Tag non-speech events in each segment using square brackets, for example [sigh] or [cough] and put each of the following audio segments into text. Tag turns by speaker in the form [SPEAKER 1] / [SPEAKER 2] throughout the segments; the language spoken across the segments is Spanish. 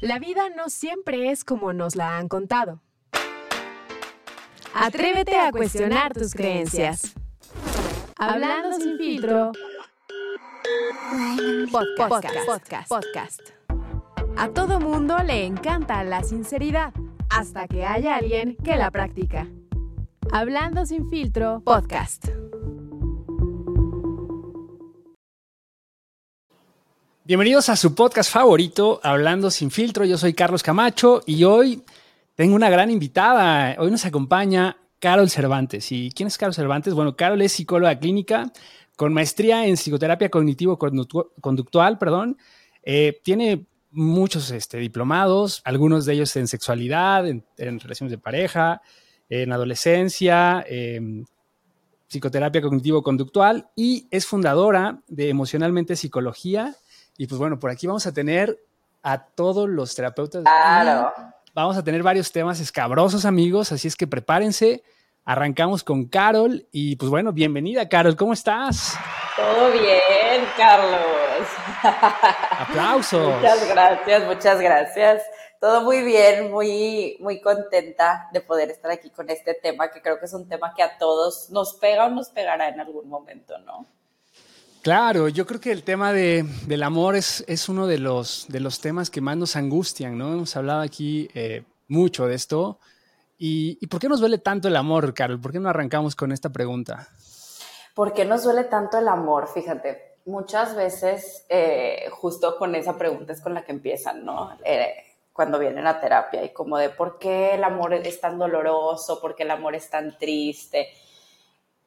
[SPEAKER 1] La vida no siempre es como nos la han contado. Atrévete a cuestionar tus creencias. Hablando sin filtro. Podcast, podcast, podcast. A todo mundo le encanta la sinceridad, hasta que haya alguien que la practica. Hablando sin filtro, podcast.
[SPEAKER 2] Bienvenidos a su podcast favorito, Hablando sin filtro. Yo soy Carlos Camacho y hoy tengo una gran invitada. Hoy nos acompaña Carol Cervantes. ¿Y quién es Carol Cervantes? Bueno, Carol es psicóloga clínica con maestría en psicoterapia cognitivo-conductual, perdón. Eh, tiene muchos este, diplomados, algunos de ellos en sexualidad, en, relaciones de pareja, en adolescencia, en psicoterapia cognitivo-conductual y es fundadora de Emocionalmente Psicología y pues bueno, por aquí vamos a tener a todos los terapeutas.
[SPEAKER 3] Claro.
[SPEAKER 2] Vamos a tener varios temas escabrosos, amigos, así es que prepárense. Arrancamos con Carol y pues bueno, bienvenida Carol, ¿cómo estás?
[SPEAKER 3] Todo bien, Carlos. [laughs]
[SPEAKER 2] Aplausos.
[SPEAKER 3] muchas gracias, muchas gracias. Todo muy bien, muy, muy contenta de poder estar aquí con este tema, que creo que es un tema que a todos nos pega o nos pegará en algún momento, ¿no?
[SPEAKER 2] Claro, yo creo que el tema de, del amor es, uno de los, de los temas que más nos angustian, ¿no? Hemos hablado aquí eh, mucho de esto. ¿Y, por qué nos duele tanto el amor, Carol? ¿Por qué no arrancamos con esta pregunta?
[SPEAKER 3] ¿Por qué nos duele tanto el amor? Fíjate, muchas veces eh, justo con esa pregunta es con la que empiezan, ¿no? Eh, cuando vienen a terapia y como de por qué el amor es tan doloroso, por qué el amor es tan triste.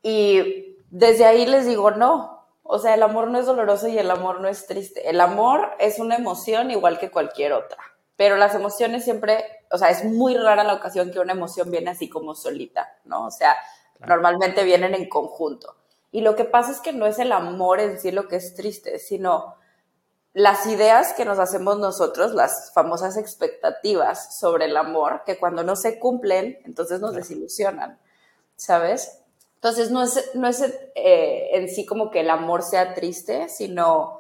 [SPEAKER 3] Y desde ahí les digo, no, o sea, el amor no es doloroso y el amor no es triste. El amor es una emoción igual que cualquier otra. Pero las emociones siempre, o sea, es muy rara la ocasión que una emoción viene así como solita, ¿no? O sea, normalmente vienen en conjunto. Y lo que pasa es que no es el amor en sí lo que es triste, sino las ideas que nos hacemos nosotros, las famosas expectativas sobre el amor, que cuando no se cumplen, entonces nos desilusionan, ¿sabes? Entonces, no es, no es eh, en sí como que el amor sea triste, sino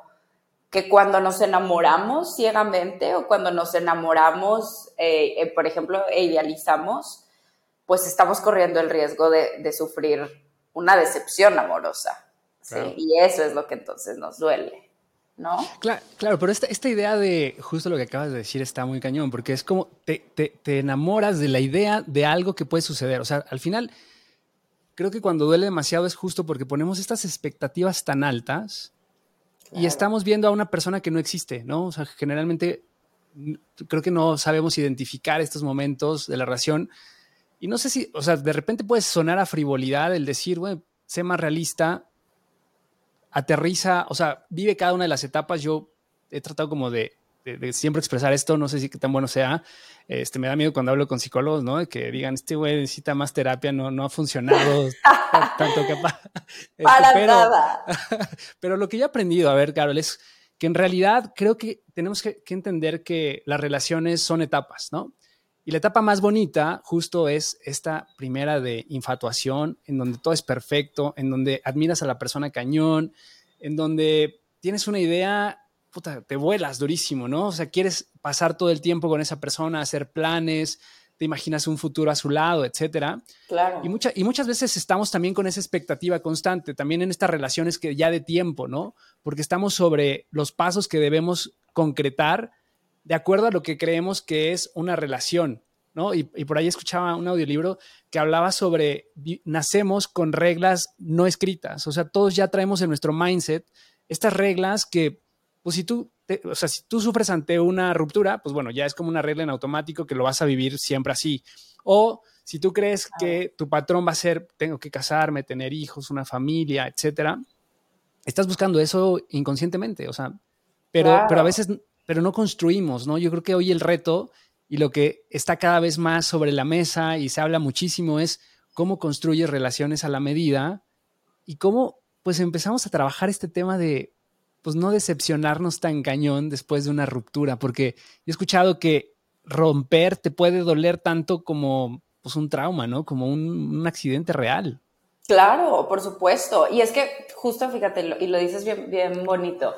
[SPEAKER 3] que cuando nos enamoramos ciegamente o cuando nos enamoramos, eh, eh, por ejemplo, e idealizamos, pues estamos corriendo el riesgo de, sufrir una decepción amorosa. Y eso es lo que entonces nos duele. ¿No?
[SPEAKER 2] Claro, claro pero esta, esta, idea de justo lo que acabas de decir está muy cañón, porque es como te, te, te enamoras de la idea de algo que puede suceder. O sea, al final creo que cuando duele demasiado es justo porque ponemos estas expectativas tan altas y estamos viendo a una persona que no existe, ¿no? O sea, generalmente creo que no sabemos identificar estos momentos de la relación. Y no sé si, o sea, de repente puede sonar a frivolidad el decir, bueno, sé más realista, aterriza, o sea, vive cada una de las etapas. Yo he tratado como de de, siempre expresar esto, no sé si qué tan bueno sea. Este, me da miedo cuando hablo con psicólogos, ¿no? Que digan, este güey necesita más terapia, no, no ha funcionado [laughs] tanto capaz. [laughs]
[SPEAKER 3] Este, Para pero, nada. [laughs]
[SPEAKER 2] pero lo que yo he aprendido, a ver, Carol, es que en realidad creo que tenemos que, que entender que las relaciones son etapas, ¿no? Y la etapa más bonita justo es esta primera de infatuación, en donde todo es perfecto, en donde admiras a la persona cañón, en donde tienes una idea puta, te vuelas durísimo, ¿no? O sea, quieres pasar todo el tiempo con esa persona, hacer planes, te imaginas un futuro a su lado, etcétera.
[SPEAKER 3] Claro.
[SPEAKER 2] Y, y muchas veces estamos también con esa expectativa constante, también en estas relaciones que ya de tiempo, ¿no? Porque estamos sobre los pasos que debemos concretar de acuerdo a lo que creemos que es una relación, ¿no? Y, y por ahí escuchaba un audiolibro que hablaba sobre nacemos con reglas no escritas, o sea, todos ya traemos en nuestro mindset estas reglas que pues si tú, o sea, si tú sufres ante una ruptura, pues bueno, ya es como una regla en automático que lo vas a vivir siempre así. O si tú crees que tu patrón va a ser, tengo que casarme, tener hijos, una familia, etcétera, estás buscando eso inconscientemente, o sea, pero, pero a veces, pero no construimos, ¿no? Yo creo que hoy el reto y lo que está cada vez más sobre la mesa y se habla muchísimo es cómo construyes relaciones a la medida y cómo pues empezamos a trabajar este tema de pues no decepcionarnos tan cañón después de una ruptura, porque he escuchado que romper te puede doler tanto como pues un trauma, ¿no? Como un, accidente real.
[SPEAKER 3] Claro, por supuesto. Y es que justo fíjate, y lo dices bien, bien bonito,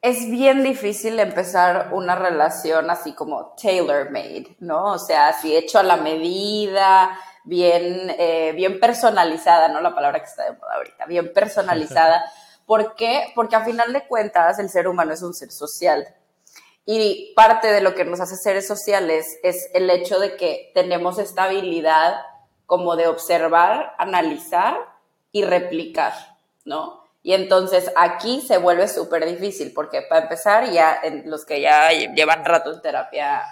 [SPEAKER 3] es bien difícil empezar una relación así como tailor-made, ¿no? O sea, así hecho a la medida, bien, eh, bien personalizada, ¿no? La palabra que está de moda ahorita, bien personalizada. [laughs] ¿Por qué? Porque a final de cuentas el ser humano es un ser social. Y parte de lo que nos hace seres sociales es el hecho de que tenemos esta habilidad como de observar, analizar y replicar, ¿no? Y entonces aquí se vuelve súper difícil, porque para empezar, ya los que ya llevan rato en terapia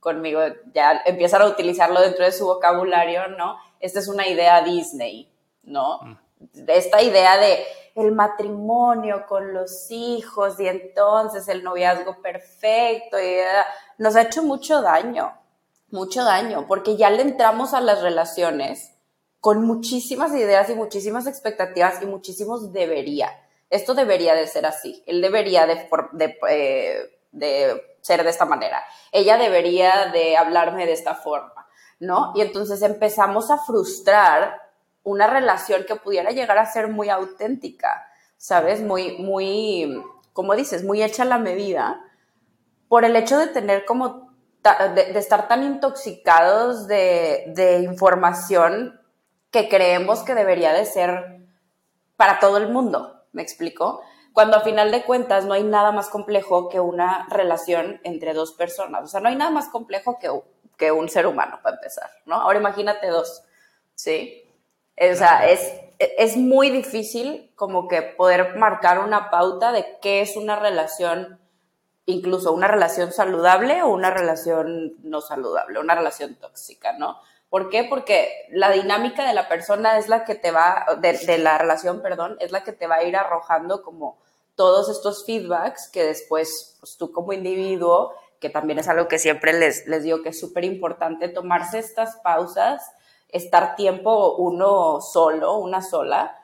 [SPEAKER 3] conmigo ya empiezan a utilizarlo dentro de su vocabulario, ¿no? Esta es una idea Disney, ¿no? Mm. Esta idea de el matrimonio con los hijos y entonces el noviazgo perfecto ah, nos ha hecho mucho daño, mucho daño, porque ya le entramos a las relaciones con muchísimas ideas y muchísimas expectativas y muchísimos debería. Esto debería de ser así. Él debería de, eh, de, ser de esta manera. Ella debería de hablarme de esta forma, ¿no? Y entonces empezamos a frustrar una relación que pudiera llegar a ser muy auténtica, ¿sabes? Muy, muy, como dices, muy hecha a la medida, por el hecho de tener como, de, estar tan intoxicados de, de información que creemos que debería de ser para todo el mundo, ¿me explico? Cuando a final de cuentas no hay nada más complejo que una relación entre dos personas, o sea, no hay nada más complejo que, que un ser humano, para empezar, ¿no? Ahora imagínate dos, ¿sí? O sea, es, es muy difícil como que poder marcar una pauta de qué es una relación, incluso una relación saludable o una relación no saludable, una relación tóxica, ¿no? ¿Por qué? Porque la dinámica de la persona es la que te va, de, la relación, perdón, es la que te va a ir arrojando como todos estos feedbacks que después pues, tú como individuo, que también es algo que siempre les, les digo que es súper importante, tomarse estas pausas, estar tiempo uno solo, una sola,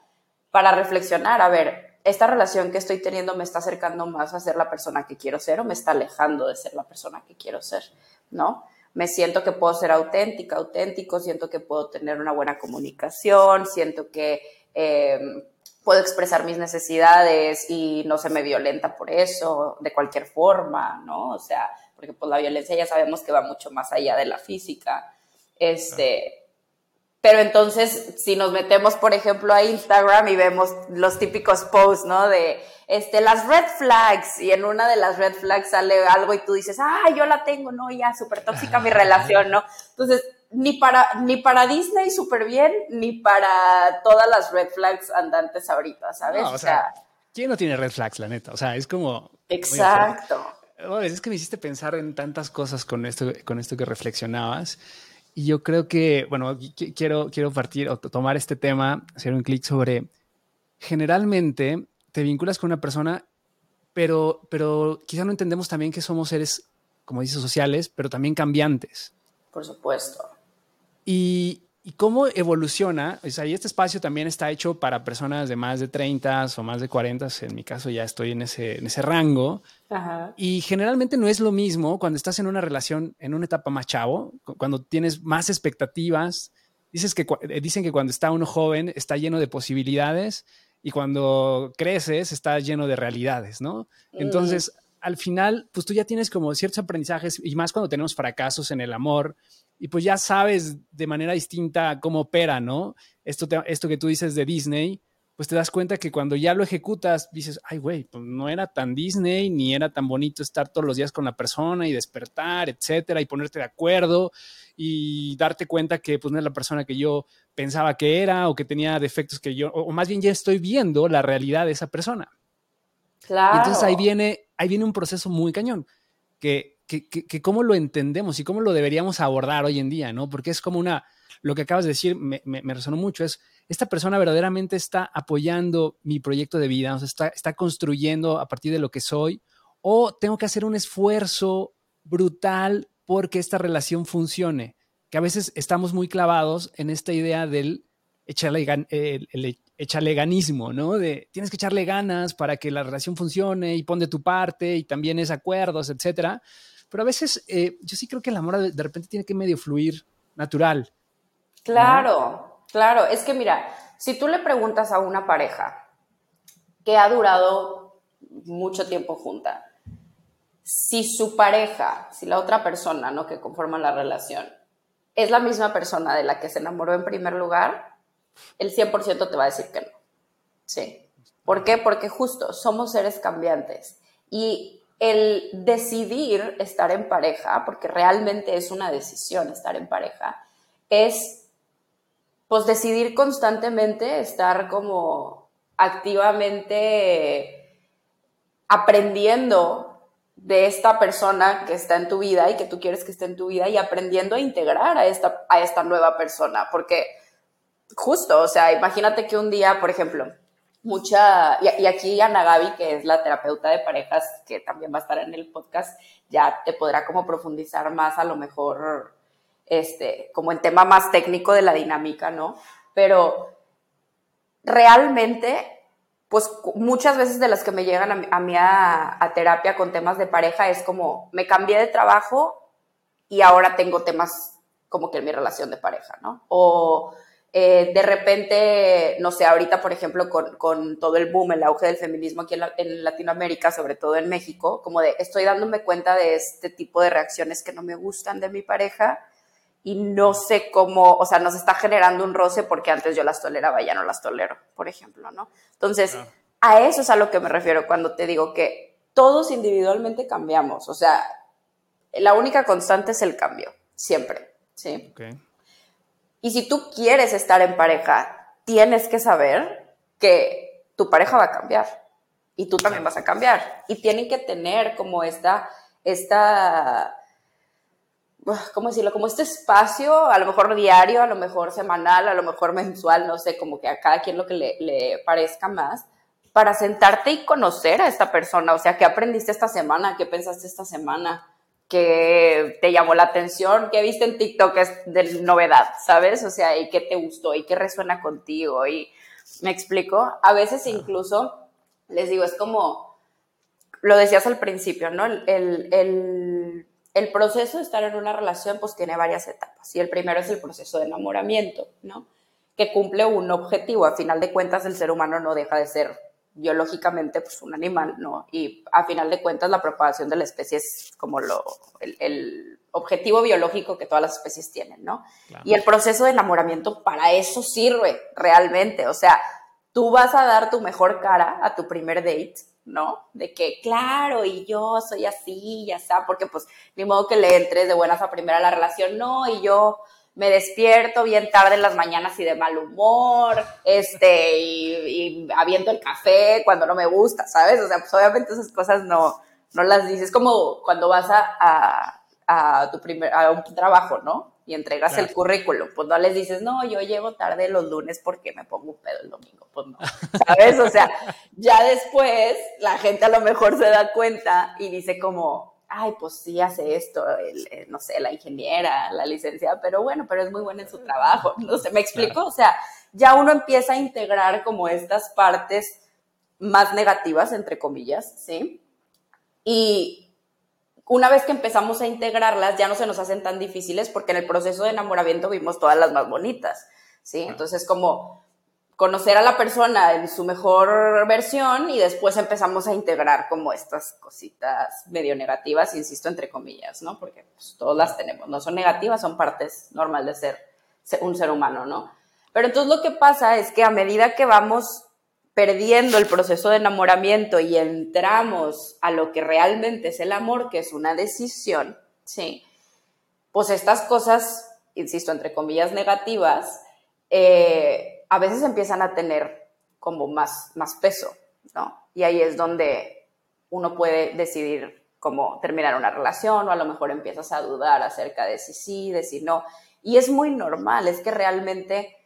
[SPEAKER 3] para reflexionar, a ver, esta relación que estoy teniendo me está acercando más a ser la persona que quiero ser o me está alejando de ser la persona que quiero ser, ¿no? me siento que puedo ser auténtica, auténtico, siento que puedo tener una buena comunicación, siento que em, puedo expresar mis necesidades y no se me violenta por eso, de cualquier forma, ¿no? O sea, porque pues la violencia ya sabemos que va mucho más allá de la física. Este, pero entonces, si nos metemos, por ejemplo, a Instagram y vemos los típicos posts, ¿no? De este, las red flags, y en una de las red flags sale algo y tú dices, ah, yo la tengo, no, ya, súper tóxica mi relación, ¿no? Entonces, ni para, ni para Disney súper bien, ni para todas las red flags andantes ahorita, ¿sabes?
[SPEAKER 2] o, sea, ¿quién no tiene red flags, la neta? O sea, es como...
[SPEAKER 3] Exacto.
[SPEAKER 2] es que me hiciste pensar en tantas cosas con esto, con esto que reflexionabas. Y yo creo que, bueno, quiero, quiero partir o tomar este tema, hacer un clic sobre, generalmente te vinculas con una persona, pero, pero quizá no entendemos también que somos seres, como dices, sociales, pero también cambiantes.
[SPEAKER 3] Por supuesto.
[SPEAKER 2] Y, y cómo evoluciona, o sea, y este espacio también está hecho para personas de más de 30 o más de 40, en mi caso ya estoy en ese, en ese rango, y generalmente no es lo mismo cuando estás en una relación, en una etapa más chavo, cuando tienes más expectativas. Dices que, eh, dicen que cuando está uno joven está lleno de posibilidades y cuando creces está lleno de realidades, ¿no? Entonces, al final, pues tú ya tienes como ciertos aprendizajes y más cuando tenemos fracasos en el amor y pues ya sabes de manera distinta cómo opera, ¿no? Esto, esto que tú dices de Disney, pues te das cuenta que cuando ya lo ejecutas, dices, ay, güey, pues no era tan Disney, ni era tan bonito estar todos los días con la persona y despertar, etcétera, y ponerte de acuerdo y darte cuenta que pues no es la persona que yo pensaba que era o que tenía defectos que yo, o, más bien ya estoy viendo la realidad de esa persona.
[SPEAKER 3] Claro.
[SPEAKER 2] entonces ahí viene, ahí viene un proceso muy cañón, que, que, cómo lo entendemos y cómo lo deberíamos abordar hoy en día, ¿no? Porque es como una, lo que acabas de decir me, resonó mucho, es esta persona verdaderamente está apoyando mi proyecto de vida, o sea, está, construyendo a partir de lo que soy, o tengo que hacer un esfuerzo brutal porque esta relación funcione, que a veces estamos muy clavados en esta idea del echarle, el, echaleganismo, ¿no? De tienes que echarle ganas para que la relación funcione y pon de tu parte y también es acuerdos, etcétera. Pero a veces eh, yo sí creo que el amor de, repente tiene que medio fluir natural.
[SPEAKER 3] Claro. Claro, es que mira, si tú le preguntas a una pareja que ha durado mucho tiempo junta, si su pareja, si la otra persona, ¿no? Que conforma la relación, es la misma persona de la que se enamoró en primer lugar, el 100% te va a decir que no. Sí. ¿Por qué? Porque justo somos seres cambiantes y el decidir estar en pareja, porque realmente es una decisión estar en pareja, es pues decidir constantemente estar como activamente aprendiendo de esta persona que está en tu vida y que tú quieres que esté en tu vida y aprendiendo a integrar a esta, a esta nueva persona, porque justo, o sea, imagínate que un día, por ejemplo, mucha, y, aquí Ana Gaby, que es la terapeuta de parejas, que también va a estar en el podcast, ya te podrá como profundizar más a lo mejor, este, como en tema más técnico de la dinámica, ¿no? Pero realmente pues muchas veces de las que me llegan a, mí a, terapia con temas de pareja es como, me cambié de trabajo y ahora tengo temas como que en mi relación de pareja, ¿no? O eh, de repente, no sé, ahorita, por ejemplo, con, todo el boom, el auge del feminismo aquí en, Latinoamérica, sobre todo en México, como de, estoy dándome cuenta de este tipo de reacciones que no me gustan de mi pareja y no sé cómo, o sea, nos está generando un roce porque antes yo las toleraba, ya no las tolero, por ejemplo, ¿no? Entonces, a eso es a lo que me refiero cuando te digo que todos individualmente cambiamos, o sea, la única constante es el cambio, siempre, ¿sí? Y si tú quieres estar en pareja, tienes que saber que tu pareja va a cambiar y tú también vas a cambiar y tienen que tener como esta, esta ¿cómo decirlo? Como este espacio, a lo mejor diario, a lo mejor semanal, a lo mejor mensual, no sé, como que a cada quien lo que le, parezca más, para sentarte y conocer a esta persona. O sea, ¿qué aprendiste esta semana? ¿Qué pensaste esta semana? ¿Qué te llamó la atención? ¿Qué viste en TikTok es de novedad? ¿Sabes? O sea, ¿y qué te gustó? ¿Y qué resuena contigo? Y me explico. A veces incluso, les digo, es como, lo decías al principio, ¿no? el, el el proceso de estar en una relación pues tiene varias etapas y el primero es el proceso de enamoramiento, ¿no? Que cumple un objetivo. A final de cuentas el ser humano no deja de ser biológicamente pues un animal, ¿no? Y a final de cuentas la propagación de la especie es como lo, el, objetivo biológico que todas las especies tienen, ¿no? Y el proceso de enamoramiento para eso sirve realmente, o sea, tú vas a dar tu mejor cara a tu primer date ¿no? De que, claro, y yo soy así, ya está, porque pues ni modo que le entres de buenas a primera a la relación, no, y yo me despierto bien tarde en las mañanas y de mal humor, este, y, y aviento el café cuando no me gusta, ¿sabes? O sea, pues obviamente esas cosas no, no las dices, como cuando vas a, a tu primer, a un trabajo, ¿no? y entregas el currículum. Pues no les dices, no, yo llego tarde los lunes porque me pongo un pedo el domingo. Pues no, ¿sabes? O sea, ya después la gente a lo mejor se da cuenta y dice como, ay, pues sí hace esto, no sé, la ingeniera, la licenciada, pero bueno, pero es muy buena en su trabajo. No sé, ¿me explico? O sea, ya uno empieza a integrar como estas partes más negativas, entre comillas, ¿sí? Y, una vez que empezamos a integrarlas, ya no se nos hacen tan difíciles porque en el proceso de enamoramiento vimos todas las más bonitas, ¿sí? Entonces, como conocer a la persona en su mejor versión y después empezamos a integrar como estas cositas medio negativas, insisto, entre comillas, ¿no? Porque pues, todas las tenemos, no son negativas, son partes normales de ser un ser humano, ¿no? Pero entonces lo que pasa es que a medida que vamos perdiendo el proceso de enamoramiento y entramos a lo que realmente es el amor, que es una decisión, ¿sí? Pues estas cosas, insisto, entre comillas negativas, eh, a veces empiezan a tener como más, más peso, ¿no? Y ahí es donde uno puede decidir cómo terminar una relación o a lo mejor empiezas a dudar acerca de si sí, de si no. Y es muy normal, es que realmente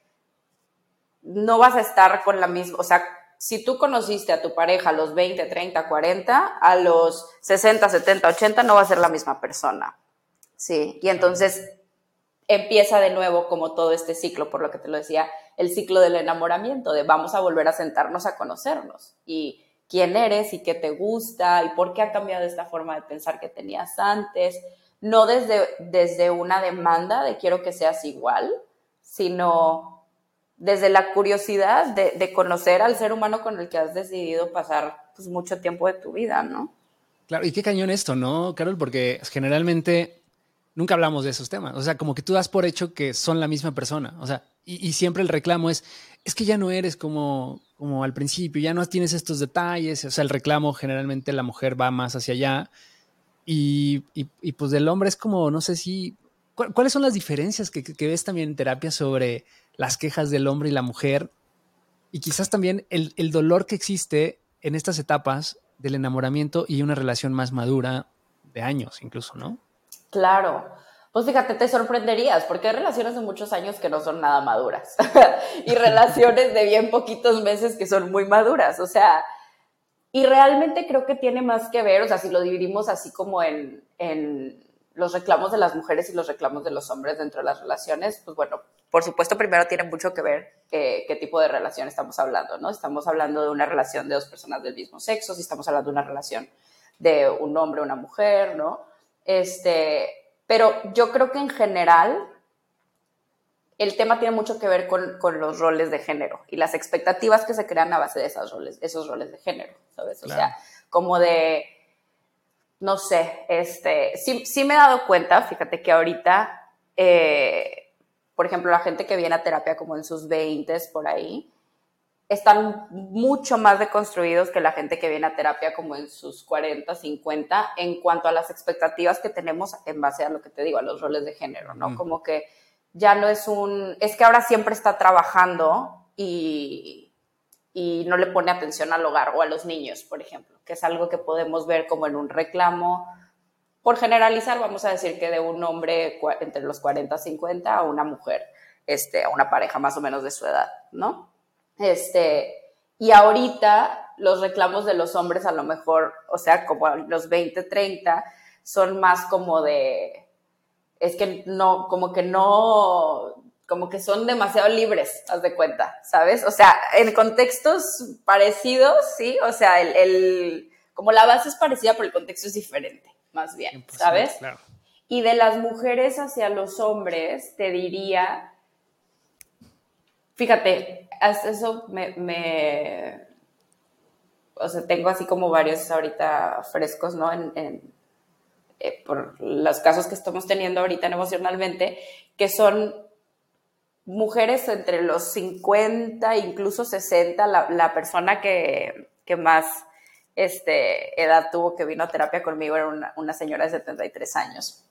[SPEAKER 3] no vas a estar con la misma, o sea, si tú conociste a tu pareja a los 20, 30, 40, a los 60, 70, 80 no va a ser la misma persona. Sí, y entonces empieza de nuevo como todo este ciclo, por lo que te lo decía, el ciclo del enamoramiento, de vamos a volver a sentarnos a conocernos y quién eres y qué te gusta y por qué ha cambiado esta forma de pensar que tenías antes, no desde, desde una demanda de quiero que seas igual, sino desde la curiosidad de, conocer al ser humano con el que has decidido pasar pues, mucho tiempo de tu vida, ¿no?
[SPEAKER 2] Claro, y qué cañón esto, ¿no, Carol? Porque generalmente nunca hablamos de esos temas. O sea, como que tú das por hecho que son la misma persona. O sea, y, siempre el reclamo es, es que ya no eres como, como al principio, ya no tienes estos detalles. O sea, el reclamo generalmente la mujer va más hacia allá. Y, y, pues del hombre es como, no sé si, ¿cuáles son las diferencias que, que, ves también en terapia sobre las quejas del hombre y la mujer? Y quizás también el, el dolor que existe en estas etapas del enamoramiento y una relación más madura de años incluso, ¿no?
[SPEAKER 3] Claro. Pues fíjate, te sorprenderías, porque hay relaciones de muchos años que no son nada maduras [laughs] y relaciones de bien poquitos meses que son muy maduras. O sea, y realmente creo que tiene más que ver, o sea, si lo dividimos así como en, en los reclamos de las mujeres y los reclamos de los hombres dentro de las relaciones, pues bueno, por supuesto, primero tiene mucho que ver qué tipo de relación estamos hablando, ¿no? Estamos hablando de una relación de dos personas del mismo sexo, si estamos hablando de una relación de un hombre una mujer, ¿no? Este, pero yo creo que en general el tema tiene mucho que ver con, con, los roles de género y las expectativas que se crean a base de esos roles, esos roles de género, ¿sabes? O sea, como de, no sé, este, sí, sí me he dado cuenta, fíjate que ahorita, eh, por ejemplo, la gente que viene a terapia como en sus 20 por ahí, están mucho más deconstruidos que la gente que viene a terapia como en sus 40, 50, en cuanto a las expectativas que tenemos en base a lo que te digo, a los roles de género, ¿no? Como que ya no es un, es que ahora siempre está trabajando y, y no le pone atención al hogar o a los niños, por ejemplo, que es algo que podemos ver como en un reclamo por generalizar, vamos a decir que de un hombre entre los 40 y 50 a una mujer, este, a una pareja más o menos de su edad, ¿no? Este, y ahorita los reclamos de los hombres a lo mejor, o sea, como los 20, 30, son más como de, es que no, como que no, como que son demasiado libres, haz de cuenta, ¿sabes? O sea, en contextos parecidos, sí, o sea, el, el como la base es parecida, pero el contexto es diferente más bien, ¿sabes? Y de las mujeres hacia los hombres, te diría, fíjate, eso me, o sea, tengo así como varios ahorita frescos, ¿no? En, eh, por los casos que estamos teniendo ahorita emocionalmente, que son mujeres entre los 50, incluso 60, la, la persona que, que más este, edad tuvo que vino a terapia conmigo era una, señora de 73 años.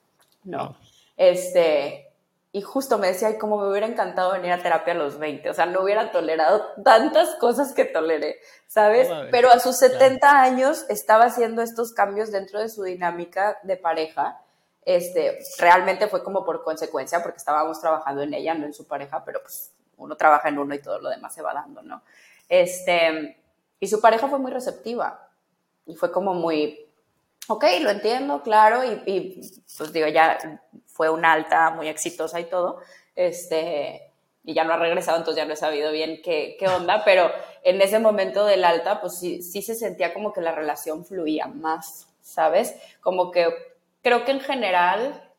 [SPEAKER 3] No. Este, y justo me decía, ay, como me hubiera encantado venir a terapia a los 20, o sea, no hubiera tolerado tantas cosas que toleré, ¿sabes? Pero a sus 70 años estaba haciendo estos cambios dentro de su dinámica de pareja. Este, realmente fue como por consecuencia, porque estábamos trabajando en ella, no en su pareja, pero pues uno trabaja en uno y todo lo demás se va dando, ¿no? Este, y su pareja fue muy receptiva. Y fue como muy, ok, lo entiendo, claro, y, pues digo, ya fue una alta muy exitosa y todo, este, y ya no ha regresado, entonces ya no he sabido bien qué, qué onda, [laughs] pero en ese momento del alta, pues sí, sí se sentía como que la relación fluía más, ¿sabes? Como que creo que en general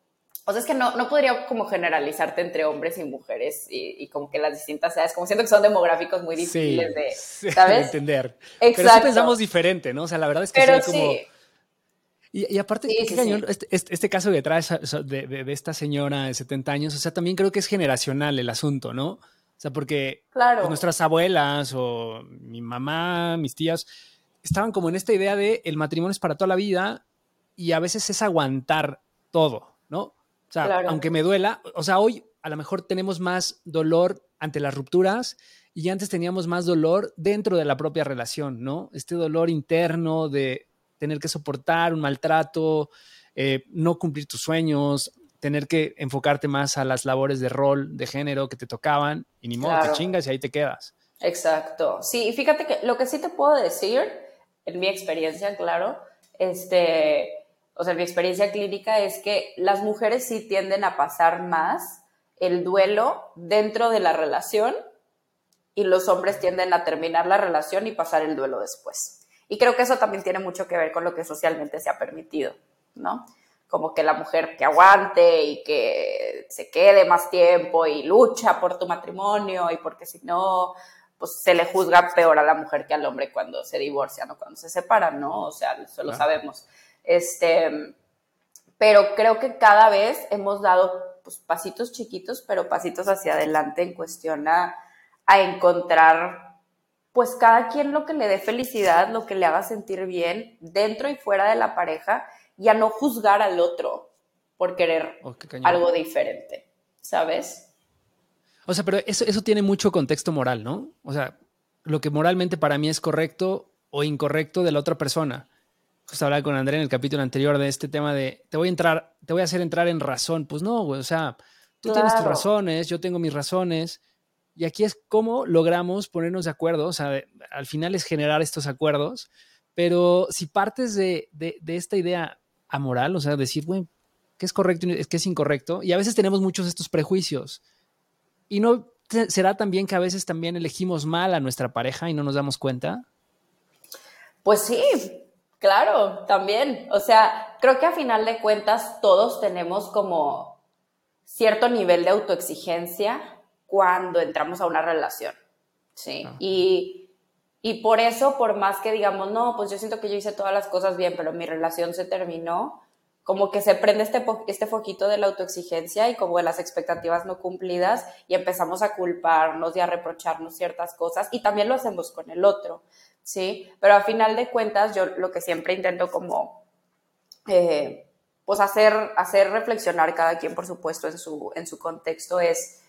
[SPEAKER 3] o sea, es que no, no podría como generalizarte entre hombres y mujeres y, como que las distintas edades, como siento que son demográficos muy difíciles [laughs] de, ¿sabes?
[SPEAKER 2] entender. Exacto. Pero sí pensamos diferente, ¿no? O sea, la verdad es que Pero sí, como... Y, aparte, qué cañón, este, este, este, caso que traes de, de, esta señora de 70 años, o sea, también creo que es generacional el asunto, ¿no? O sea, porque pues, nuestras abuelas o mi mamá, mis tías, estaban como en esta idea de el matrimonio es para toda la vida y a veces es aguantar todo, ¿no? O sea, aunque me duela, o sea, hoy a lo mejor tenemos más dolor ante las rupturas y antes teníamos más dolor dentro de la propia relación, ¿no? Este dolor interno de tener que soportar un maltrato, eh, no cumplir tus sueños, tener que enfocarte más a las labores de rol, de género que te tocaban y ni modo, te chingas y ahí te quedas.
[SPEAKER 3] Exacto. Sí, y fíjate que lo que sí te puedo decir, en mi experiencia, claro, este, o sea, mi experiencia clínica es que las mujeres sí tienden a pasar más el duelo dentro de la relación y los hombres tienden a terminar la relación y pasar el duelo después. Y creo que eso también tiene mucho que ver con lo que socialmente se ha permitido, ¿no? Como que la mujer que aguante y que se quede más tiempo y lucha por tu matrimonio y porque si no, pues se le juzga peor a la mujer que al hombre cuando se divorcian o cuando se separan, ¿no? O sea, eso lo sabemos. Este, pero creo que cada vez hemos dado pues, pasitos chiquitos, pero pasitos hacia adelante en cuestión a, a encontrar, pues cada quien lo que le dé felicidad, lo que le haga sentir bien, dentro y fuera de la pareja, y a no juzgar al otro por querer oh, algo diferente, ¿sabes?
[SPEAKER 2] O sea, pero eso, eso tiene mucho contexto moral, ¿no? O sea, lo que moralmente para mí es correcto o incorrecto de la otra persona pues hablaba con André en el capítulo anterior de este tema de te voy a entrar, te voy a hacer entrar en razón. Pues no, güey, o sea, tú tienes tus razones, yo tengo mis razones. Y aquí es cómo logramos ponernos de acuerdo, o sea, al final es generar estos acuerdos, pero si partes de, esta idea amoral, o sea, decir, güey, ¿qué es correcto y qué es incorrecto? Y a veces tenemos muchos estos prejuicios. Y no será también que a veces también elegimos mal a nuestra pareja y no nos damos cuenta.
[SPEAKER 3] Pues sí, Claro, también. O sea, creo que a final de cuentas todos tenemos como cierto nivel de autoexigencia cuando entramos a una relación. Sí. Ah. Y, y por eso, por más que digamos, no, pues yo siento que yo hice todas las cosas bien, pero mi relación se terminó, como que se prende este, este foquito de la autoexigencia y como de las expectativas no cumplidas y empezamos a culparnos y a reprocharnos ciertas cosas y también lo hacemos con el otro. ¿sí? Pero a final de cuentas, yo lo que siempre intento como, eh, pues hacer, hacer reflexionar cada quien, por supuesto, en su, en su contexto es,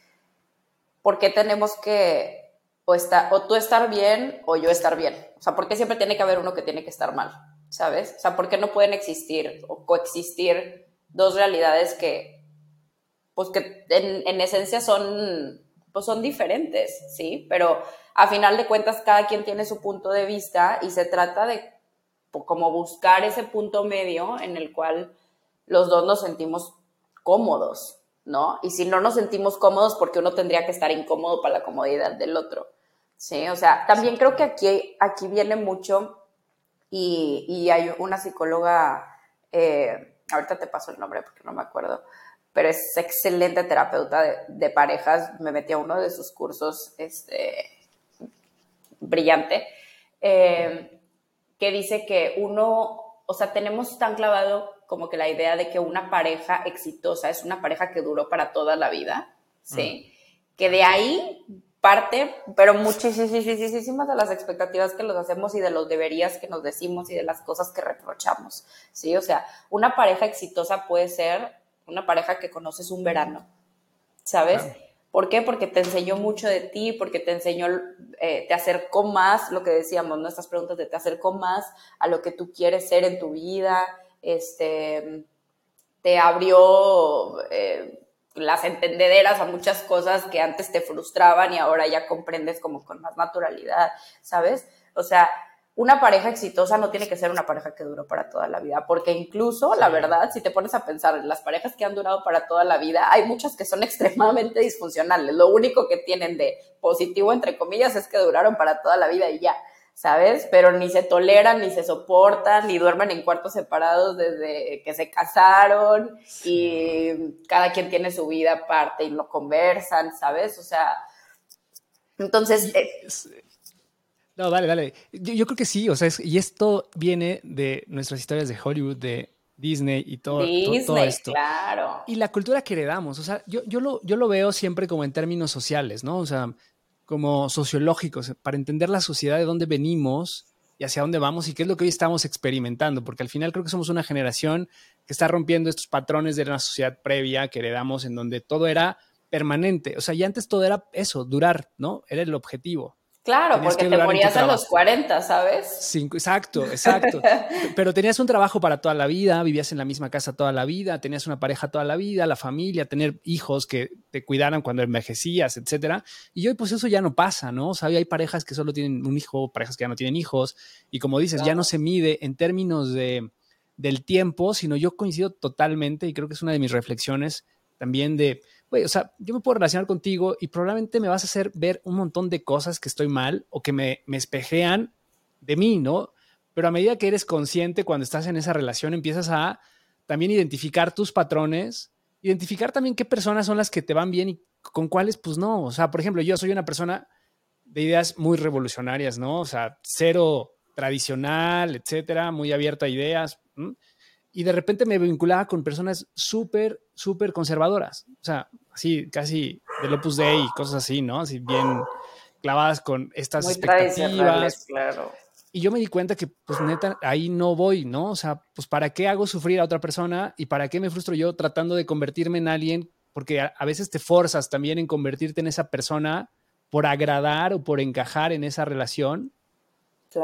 [SPEAKER 3] ¿por qué tenemos que o, o tú estar bien o yo estar bien? O sea, ¿por qué siempre tiene que haber uno que tiene que estar mal? ¿Sabes? O sea, ¿por qué no pueden existir o coexistir dos realidades que, pues que en, en esencia son, pues son diferentes, ¿sí? Pero a final de cuentas cada quien tiene su punto de vista y se trata de como buscar ese punto medio en el cual los dos nos sentimos cómodos, ¿no? Y si no nos sentimos cómodos, porque uno tendría que estar incómodo para la comodidad del otro, ¿sí? O sea, también creo que aquí, aquí viene mucho y, hay una psicóloga, eh, ahorita te paso el nombre porque no me acuerdo, pero es excelente terapeuta de, de parejas, me metí a uno de sus cursos, este, brillante, eh, que dice que uno, o sea, tenemos tan clavado como que la idea de que una pareja exitosa es una pareja que duró para toda la vida, ¿sí? Mm. Que de ahí parte, pero muchísimas de las expectativas que los hacemos y de los deberías que nos decimos y de las cosas que reprochamos, ¿sí? O sea, una pareja exitosa puede ser una pareja que conoces un verano, ¿sabes? ¿Por qué? Porque te enseñó mucho de ti, porque te enseñó, eh, te acercó más, lo que decíamos, nuestras preguntas de te acercó más a lo que tú quieres ser en tu vida, este, te abrió eh, las entendederas a muchas cosas que antes te frustraban y ahora ya comprendes como con más naturalidad, ¿sabes? O sea, una pareja exitosa no tiene que ser una pareja que duró para toda la vida, porque incluso, la verdad, si te pones a pensar, las parejas que han durado para toda la vida, hay muchas que son [laughs] extremadamente disfuncionales. Lo único que tienen de positivo, entre comillas, es que duraron para toda la vida y ya, ¿sabes? Pero ni se toleran, ni se soportan, ni duermen en cuartos separados desde que se casaron y cada quien tiene su vida aparte y no conversan, ¿sabes? O sea, entonces... Eh,
[SPEAKER 2] no, dale, dale. Yo, creo que sí, o sea, y esto viene de nuestras historias de Hollywood, de Disney y todo, todo, esto.
[SPEAKER 3] Claro.
[SPEAKER 2] Y la cultura que heredamos, o sea, yo, yo, lo, yo lo veo siempre como en términos sociales, ¿no? O sea, como sociológicos, para entender la sociedad de dónde venimos y hacia dónde vamos y qué es lo que hoy estamos experimentando, porque al final creo que somos una generación que está rompiendo estos patrones de una sociedad previa que heredamos en donde todo era permanente, o sea, y antes todo era eso, durar, ¿no? Era el objetivo.
[SPEAKER 3] Claro, porque te morías a los 40, ¿sabes?
[SPEAKER 2] Cinco, exacto, exacto. [laughs] Pero tenías un trabajo para toda la vida, vivías en la misma casa toda la vida, tenías una pareja toda la vida, la familia, tener hijos que te cuidaran cuando envejecías, etcétera. Y hoy, pues eso ya no pasa, ¿no? O sea, hay parejas que solo tienen un hijo, parejas que ya no tienen hijos. Y como dices, ya no se mide en términos de, del tiempo, sino yo coincido totalmente y creo que es una de mis reflexiones también de o sea, yo me puedo relacionar contigo y probablemente me vas a hacer ver un montón de cosas que estoy mal o que me, me espejean de mí, ¿no? Pero a medida que eres consciente cuando estás en esa relación, empiezas a también identificar tus patrones, identificar también qué personas son las que te van bien y con cuáles, pues no. O sea, por ejemplo, yo soy una persona de ideas muy revolucionarias, ¿no? O sea, cero tradicional, etcétera, muy abierto a ideas. Y de repente me vinculaba con personas súper, súper conservadoras. O sea, así, casi del Opus Dei y cosas así, ¿no? Así bien clavadas con estas muy expectativas.
[SPEAKER 3] Claro.
[SPEAKER 2] Y yo me di cuenta que, pues neta, ahí no voy, ¿no? O sea, pues ¿para qué hago sufrir a otra persona y para qué me frustro yo tratando de convertirme en alguien? Porque a, veces te forzas también en convertirte en esa persona por agradar o por encajar en esa relación.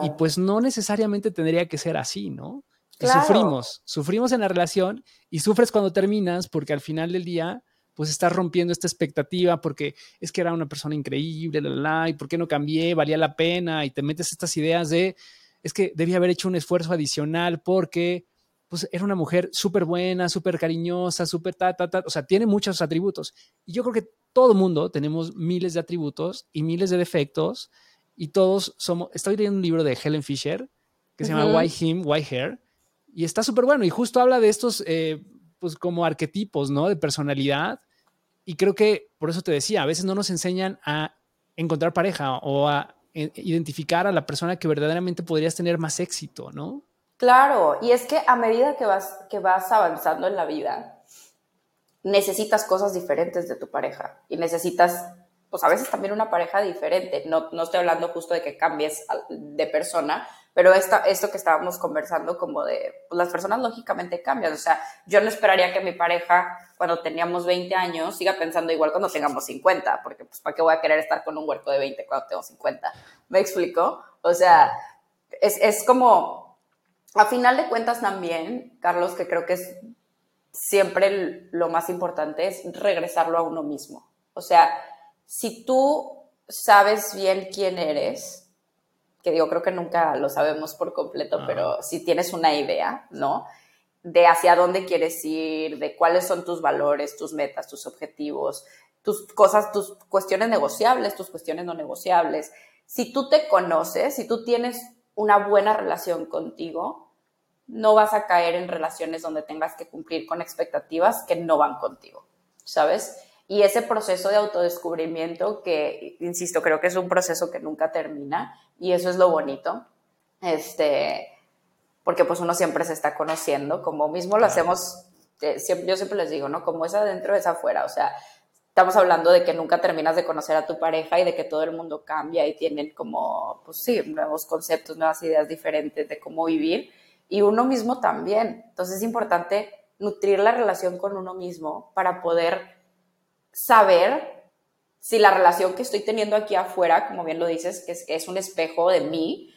[SPEAKER 2] Y pues no necesariamente tendría que ser así, ¿no? sufrimos, sufrimos en la relación y sufres cuando terminas porque al final del día pues estás rompiendo esta expectativa porque es que era una persona increíble, la, la, y por qué no cambié, valía la pena, y te metes estas ideas de, es que debía haber hecho un esfuerzo adicional porque pues era una mujer súper buena, súper cariñosa, súper ta, ta, ta, o sea, tiene muchos atributos. Y yo creo que todo mundo tenemos miles de atributos y miles de defectos y todos somos, estoy leyendo un libro de Helen Fisher que se llama Why Him, Why Her, y está súper bueno y justo habla de estos, eh, pues como arquetipos, ¿no? De personalidad y creo que, por eso te decía, a veces no nos enseñan a encontrar pareja o a eh, identificar a la persona que verdaderamente podrías tener más éxito, ¿no?
[SPEAKER 3] Claro, y es que a medida que vas, que vas avanzando en la vida, necesitas cosas diferentes de tu pareja y necesitas, pues a veces también una pareja diferente. No, no estoy hablando justo de que cambies de persona, pero esta, esto que estábamos conversando como de, pues las personas lógicamente cambian, o sea, yo no esperaría que mi pareja cuando teníamos 20 años siga pensando igual cuando tengamos 50, porque pues para qué voy a querer estar con un huerco de 20 cuando tengo 50, ¿me explico? O sea, es, es como, a final de cuentas también, Carlos, que creo que es siempre lo más importante es regresarlo a uno mismo. O sea, si tú sabes bien quién eres, que yo creo que nunca lo sabemos por completo, pero si tienes una idea, ¿no? De hacia dónde quieres ir, de cuáles son tus valores, tus metas, tus objetivos, tus cosas, tus cuestiones negociables, tus cuestiones no negociables. Si tú te conoces, si tú tienes una buena relación contigo, no vas a caer en relaciones donde tengas que cumplir con expectativas que no van contigo, ¿sabes? Y ese proceso de autodescubrimiento que, insisto, creo que es un proceso que nunca termina y eso es lo bonito, este, porque pues uno siempre se está conociendo, como mismo lo hacemos, eh, yo siempre les digo, ¿no? Como es adentro es afuera, o sea, estamos hablando de que nunca terminas de conocer a tu pareja y de que todo el mundo cambia y tienen como, pues sí, nuevos conceptos, nuevas ideas diferentes de cómo vivir y uno mismo también. Entonces es importante nutrir la relación con uno mismo para poder saber si la relación que estoy teniendo aquí afuera, como bien lo dices, que es, un espejo de mí,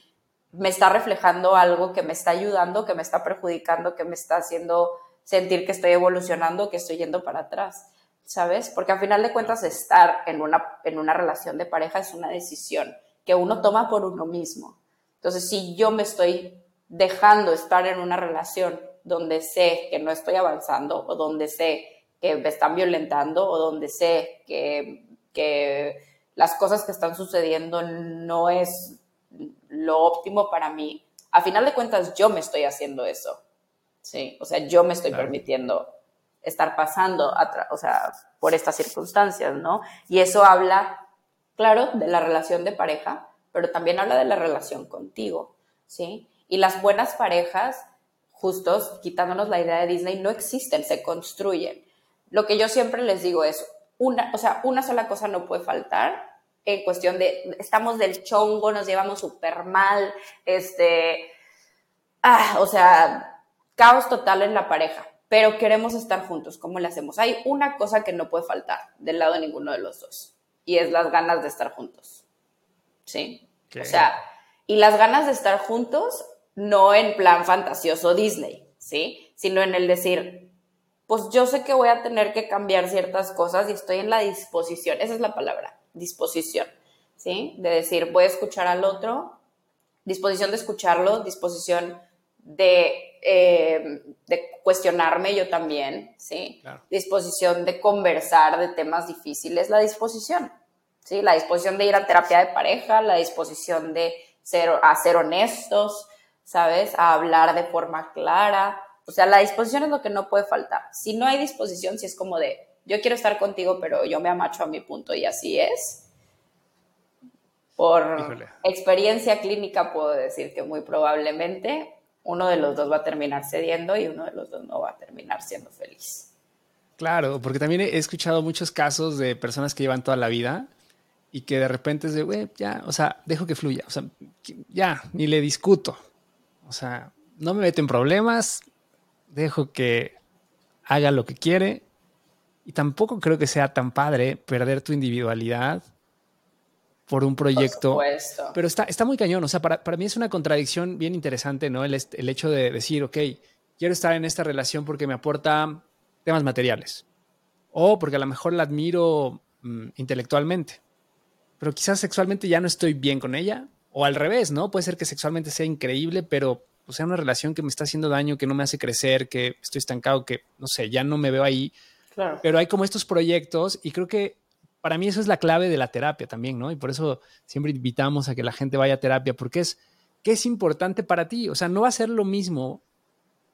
[SPEAKER 3] me está reflejando algo que me está ayudando, que me está perjudicando, que me está haciendo sentir que estoy evolucionando, que estoy yendo para atrás, ¿sabes? Porque al final de cuentas estar en una, en una relación de pareja es una decisión que uno toma por uno mismo. Entonces, si yo me estoy dejando estar en una relación donde sé que no estoy avanzando o donde sé que me están violentando o donde sé que, las cosas que están sucediendo no es lo óptimo para mí, a final de cuentas yo me estoy haciendo eso. Sí, o sea, yo me estoy permitiendo estar pasando, o sea, por estas circunstancias, ¿no? Y eso habla, claro, de la relación de pareja, pero también habla de la relación contigo, ¿sí? Y las buenas parejas, justos, quitándonos la idea de Disney, no existen, se construyen lo que yo siempre les digo es, una, o sea, una sola cosa no puede faltar en cuestión de, estamos del chongo, nos llevamos súper mal, este, ah, o sea, caos total en la pareja, pero queremos estar juntos, ¿cómo le hacemos? Hay una cosa que no puede faltar del lado de ninguno de los dos, y es las ganas de estar juntos, ¿sí? O sea, y las ganas de estar juntos no en plan fantasioso Disney, ¿sí? Sino en el decir, pues yo sé que voy a tener que cambiar ciertas cosas y estoy en la disposición, esa es la palabra, disposición, ¿sí? De decir, voy a escuchar al otro, disposición de escucharlo, disposición de, eh, de cuestionarme yo también, ¿sí? Disposición de conversar de temas difíciles, la disposición, ¿sí? La disposición de ir a terapia de pareja, la disposición de ser, a ser honestos, ¿sabes? A hablar de forma clara, o sea, la disposición es lo que no puede faltar. Si no hay disposición, si es como de, yo quiero estar contigo, pero yo me amacho a mi punto y así es, Por experiencia clínica puedo decir que muy probablemente uno de los dos va a terminar cediendo y uno de los dos no va a terminar siendo feliz.
[SPEAKER 2] Claro, porque también he escuchado muchos casos de personas que llevan toda la vida y que de repente es de, güey, ya, o sea, dejo que fluya, o sea, ya, ni le discuto, o sea, no me meto en problemas, dejo que haga lo que quiere y tampoco creo que sea tan padre perder tu individualidad por un proyecto. pero está, está muy cañón. O sea, para, para, mí es una contradicción bien interesante, ¿no? El, el hecho de decir, ok, quiero estar en esta relación porque me aporta temas materiales. O porque a lo mejor la admiro mm, intelectualmente. Pero quizás sexualmente ya no estoy bien con ella. O al revés, ¿no? Puede ser que sexualmente sea increíble, pero o sea una relación que me está haciendo daño, que no me hace crecer, que estoy estancado, que no sé, ya no me veo ahí. Claro. Pero hay como estos proyectos y creo que para mí eso es la clave de la terapia también, ¿no? Y por eso siempre invitamos a que la gente vaya a terapia, porque es, ¿qué es importante para ti? O sea, no va a ser lo mismo,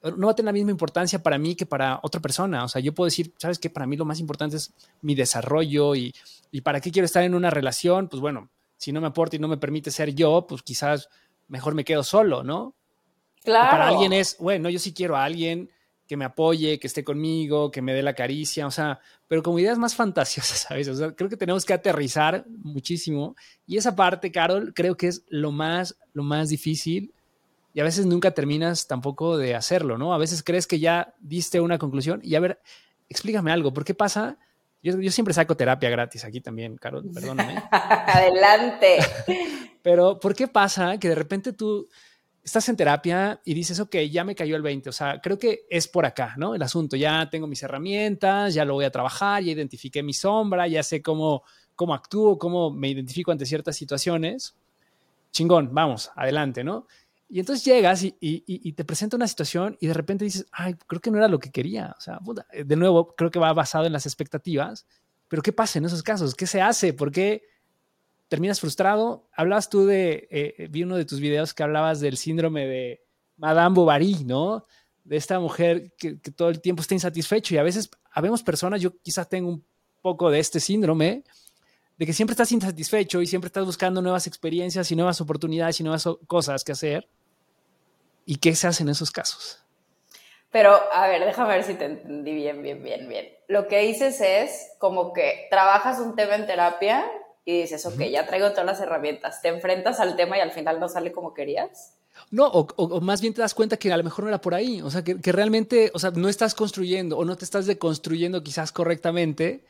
[SPEAKER 2] no va a tener la misma importancia para mí que para otra persona. O sea, yo puedo decir, ¿sabes qué? Para mí lo más importante es mi desarrollo y, y para qué quiero estar en una relación, pues bueno, si no me aporta y no me permite ser yo, pues quizás mejor me quedo solo, ¿no?
[SPEAKER 3] Claro.
[SPEAKER 2] para alguien es, bueno, yo sí quiero a alguien que me apoye, que esté conmigo, que me dé la caricia, o sea, pero como ideas más [laughs] fantasiosas, ¿sabes? O sea, creo que tenemos que aterrizar muchísimo y esa parte, Carol, creo que es lo más, lo más difícil y a veces nunca terminas tampoco de hacerlo, ¿no? A veces crees que ya diste una conclusión y a ver, explícame algo, ¿por qué pasa? Yo, yo siempre saco terapia gratis aquí también, Carol, perdóname. [laughs]
[SPEAKER 3] Adelante. [laughs]
[SPEAKER 2] pero ¿por qué pasa que de repente tú estás en terapia y dices, ok, ya me cayó el 20, o sea, creo que es por acá, ¿no? El asunto, ya tengo mis herramientas, ya lo voy a trabajar, ya identifiqué mi sombra, ya sé cómo, cómo actúo, cómo me identifico ante ciertas situaciones. Chingón, vamos, adelante, ¿no? Y entonces llegas y, y, te presenta una situación y de repente dices, ay, creo que no era lo que quería. O sea, de nuevo, creo que va basado en las expectativas, pero ¿qué pasa en esos casos? ¿Qué se hace? ¿Por qué? Terminas frustrado. Hablabas tú de, eh, vi uno de tus videos que hablabas del síndrome de Madame Bovary, ¿no? De esta mujer que, todo el tiempo está insatisfecho y a veces habemos personas, yo quizás tengo un poco de este síndrome, de que siempre estás insatisfecho y siempre estás buscando nuevas experiencias y nuevas oportunidades y nuevas cosas que hacer. ¿Y qué se hace en esos casos?
[SPEAKER 3] Pero, a ver, déjame ver si te entendí bien, bien, bien, bien. Lo que dices es como que trabajas un tema en terapia y dices, ok, ya traigo todas las herramientas, te enfrentas al tema y al final no sale como querías.
[SPEAKER 2] No, o, más bien te das cuenta que a lo mejor no era por ahí, o sea, que, realmente, o sea, no estás construyendo o no te estás deconstruyendo quizás correctamente.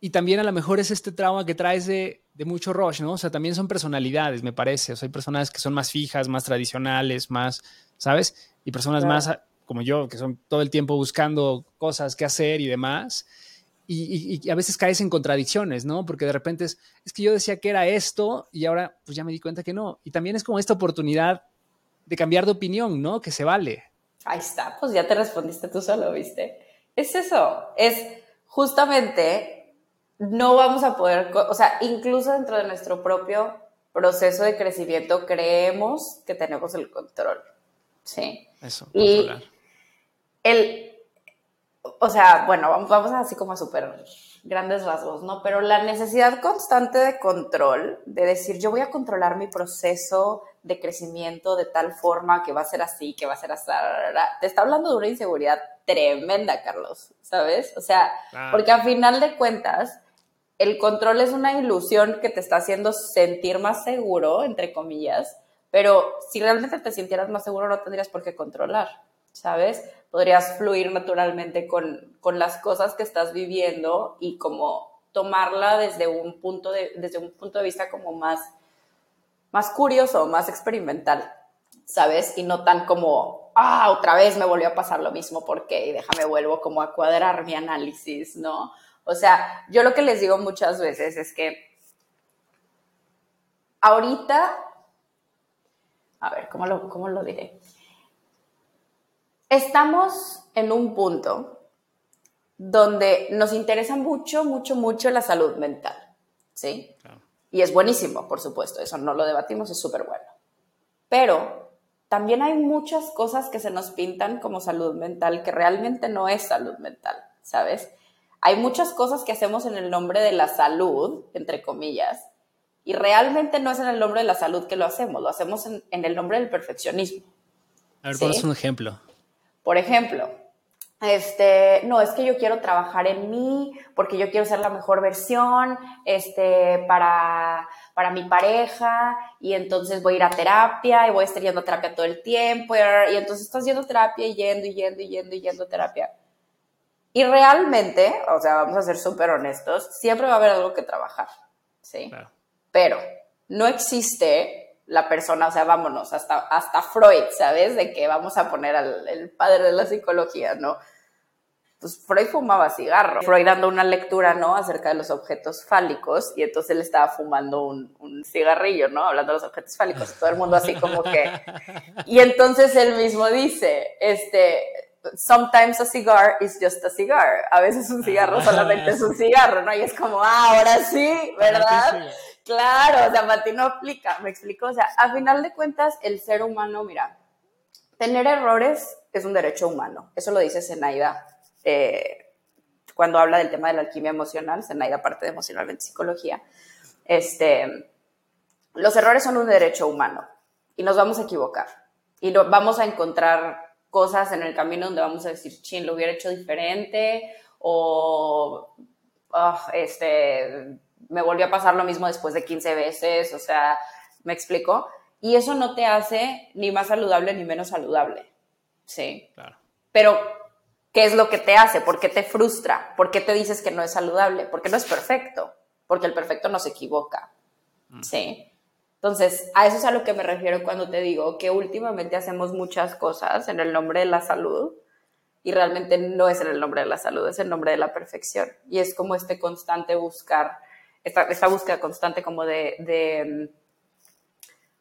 [SPEAKER 2] Y también a lo mejor es este trauma que traes de, mucho rush, ¿no? O sea, también son personalidades, me parece. O sea, hay personas que son más fijas, más tradicionales, más, ¿sabes? Y personas más como yo, que son todo el tiempo buscando cosas que hacer y demás y, a veces caes en contradicciones, ¿no? Porque de repente es, es que yo decía que era esto y ahora pues ya me di cuenta que no. Y también es como esta oportunidad de cambiar de opinión, ¿no? Que se vale.
[SPEAKER 3] Ahí está, pues ya te respondiste tú solo, ¿viste? Es eso, es justamente no vamos a poder, o sea, incluso dentro de nuestro propio proceso de crecimiento creemos que tenemos el control, ¿sí?
[SPEAKER 2] Eso,
[SPEAKER 3] controlar. Y el, o sea, bueno, vamos, así como a súper grandes rasgos, ¿no? Pero la necesidad constante de control, de decir, yo voy a controlar mi proceso de crecimiento de tal forma que va a ser así, que va a ser así, te está hablando de una inseguridad tremenda, Carlos, ¿sabes? O sea, porque a final de cuentas, el control es una ilusión que te está haciendo sentir más seguro, entre comillas, pero si realmente te sintieras más seguro no tendrías por qué controlar, ¿sabes? podrías fluir naturalmente con, con las cosas que estás viviendo y como tomarla desde un punto de, desde un punto de vista como más, más curioso, más experimental, ¿sabes? Y no tan como, ah, otra vez me volvió a pasar lo mismo, ¿por qué? Y déjame vuelvo como a cuadrar mi análisis, ¿no? O sea, yo lo que les digo muchas veces es que ahorita, a ver, ¿cómo lo, cómo lo diré? Estamos en un punto donde nos interesa mucho, mucho, mucho la salud mental, ¿sí? Y es buenísimo, por supuesto, eso no lo debatimos, es súper bueno. Pero también hay muchas cosas que se nos pintan como salud mental que realmente no es salud mental, ¿sabes? Hay muchas cosas que hacemos en el nombre de la salud, entre comillas, Y realmente no es en el nombre de la salud que lo hacemos, lo hacemos en, el nombre del perfeccionismo.
[SPEAKER 2] A ver, ¿cuál es un ejemplo?
[SPEAKER 3] Por ejemplo, este, no, es que yo quiero trabajar en mí porque yo quiero ser la mejor versión, este, para, para mi pareja y entonces voy a ir a terapia y voy a estar yendo a terapia todo el tiempo y, entonces estás yendo a terapia y yendo y yendo y yendo y yendo a terapia. Y realmente, o sea, vamos a ser súper honestos, siempre va a haber algo que trabajar, ¿sí? Pero no existe la persona, o sea, vámonos, hasta, hasta Freud, ¿sabes? De que vamos a poner al el padre de la psicología, ¿no? pues Freud fumaba cigarro. Freud dando una lectura, ¿no? Acerca de los objetos fálicos y entonces él estaba fumando un, un cigarrillo, ¿no? Hablando de los objetos fálicos, todo el mundo así como que... [laughs] Y entonces él mismo dice, este, sometimes a cigar is just a cigar. A veces un cigarro solamente es un cigarro, ¿no? Y es como, ah, ahora sí, ¿verdad? Claro, o sea, para no aplica, me explico. O sea, a final de cuentas, el ser humano, mira, tener errores es un derecho humano. Eso lo dice Zenaida eh, cuando habla del tema de la alquimia emocional, Zenaida parte de emocionalmente psicología, este, los errores son un derecho humano y nos vamos a equivocar y vamos a encontrar cosas en el camino donde vamos a decir, chin, lo hubiera hecho diferente o ah, este, me volvió a pasar lo mismo después de 15 veces, o sea, me explico. Y eso no te hace ni más saludable ni menos saludable, ¿sí? Claro. Pero ¿Qué es lo que te hace? ¿Por qué te frustra? ¿Por qué te dices que no es saludable? Porque no es perfecto, porque el perfecto no se equivoca. Mm. Sí. Entonces, a eso es a lo que me refiero cuando te digo que últimamente hacemos muchas cosas en el nombre de la salud y realmente no es en el nombre de la salud, es el nombre de la perfección. Y es como este constante buscar, esta, búsqueda constante como de,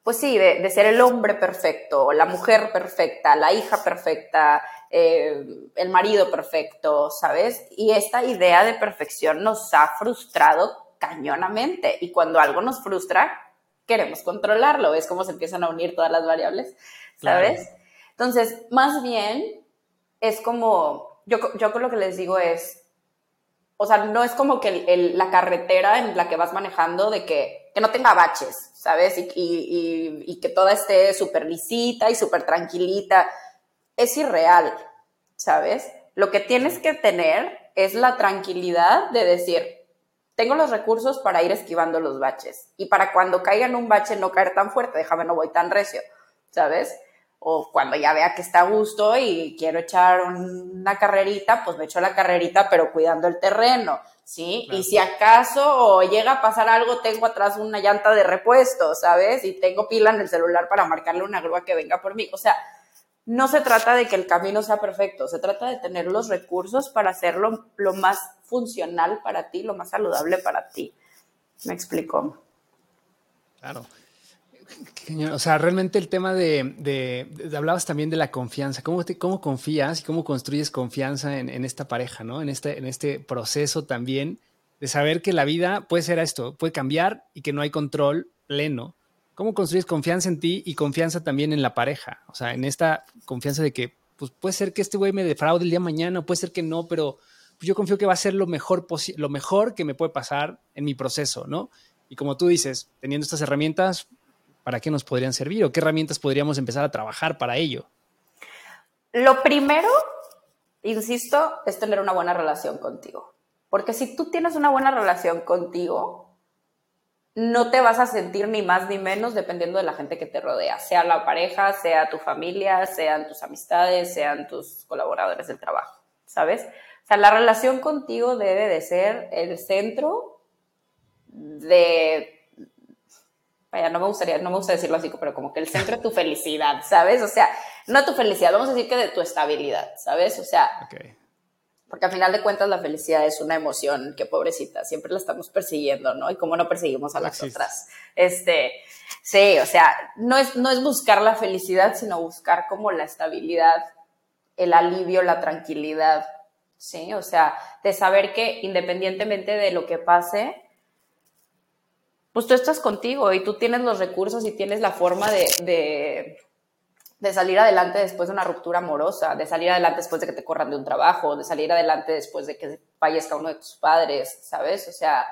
[SPEAKER 3] pues sí, de, de, ser el hombre perfecto, la mujer perfecta, la hija perfecta, eh, el marido perfecto, ¿sabes? Y esta idea de perfección nos ha frustrado cañonamente y cuando algo nos frustra, queremos controlarlo, ¿ves cómo se empiezan a unir todas las variables? ¿Sabes? Entonces, más bien es como, yo, yo con lo que les digo es, o sea, no es como que la carretera en la que vas manejando de que, no tenga baches, ¿sabes? Y, y, y que toda esté súper lisita y súper tranquilita es irreal, ¿sabes? Lo que tienes que tener es la tranquilidad de decir, tengo los recursos para ir esquivando los baches y para cuando caiga en un bache no caer tan fuerte, déjame no voy tan recio, ¿sabes? O cuando ya vea que está a gusto y quiero echar una carrerita, pues me echo la carrerita, pero cuidando el terreno, ¿sí? Y si acaso llega a pasar algo, tengo atrás una llanta de repuesto, ¿sabes? Y tengo pila en el celular para marcarle una grúa que venga por mí. O sea, no se trata de que el camino sea perfecto, se trata de tener los recursos para hacerlo lo más funcional para ti, lo más saludable para ti. ¿Me explico?
[SPEAKER 2] Claro. O sea, realmente el tema de, hablabas también de la confianza, cómo, cómo confías y cómo construyes confianza en, esta pareja, ¿no? En este, en este proceso también de saber que la vida puede ser esto, puede cambiar y que no hay control pleno ¿Cómo construyes confianza en ti y confianza también en la pareja? O sea, en esta confianza de que, pues puede ser que este güey me defraude el día de mañana, puede ser que no, pero pues, yo confío que va a ser lo mejor, lo mejor que me puede pasar en mi proceso, ¿no? Y como tú dices, teniendo estas herramientas, ¿para qué nos podrían servir o qué herramientas podríamos empezar a trabajar para ello?
[SPEAKER 3] Lo primero, insisto, es tener una buena relación contigo. Porque si tú tienes una buena relación contigo, no te vas a sentir ni más ni menos dependiendo de la gente que te rodea, sea la pareja, sea tu familia, sean tus amistades, sean tus colaboradores del trabajo, ¿sabes? O sea, la relación contigo debe de ser el centro de vaya, no me gustaría, no me gusta decirlo así, pero como que el centro de tu felicidad, ¿sabes? O sea, no tu felicidad, vamos a decir que de tu estabilidad, ¿sabes? O sea, porque al final de cuentas la felicidad es una emoción que pobrecita, siempre la estamos persiguiendo, ¿no? Y cómo no perseguimos a las otras. Este, sí, o sea, no es, no es buscar la felicidad, sino buscar como la estabilidad, el alivio, la tranquilidad, ¿sí? O sea, de saber que independientemente de lo que pase, pues tú estás contigo y tú tienes los recursos y tienes la forma de de salir adelante después de una ruptura amorosa, de salir adelante después de que te corran de un trabajo, de salir adelante después de que fallezca uno de tus padres, ¿sabes? O sea,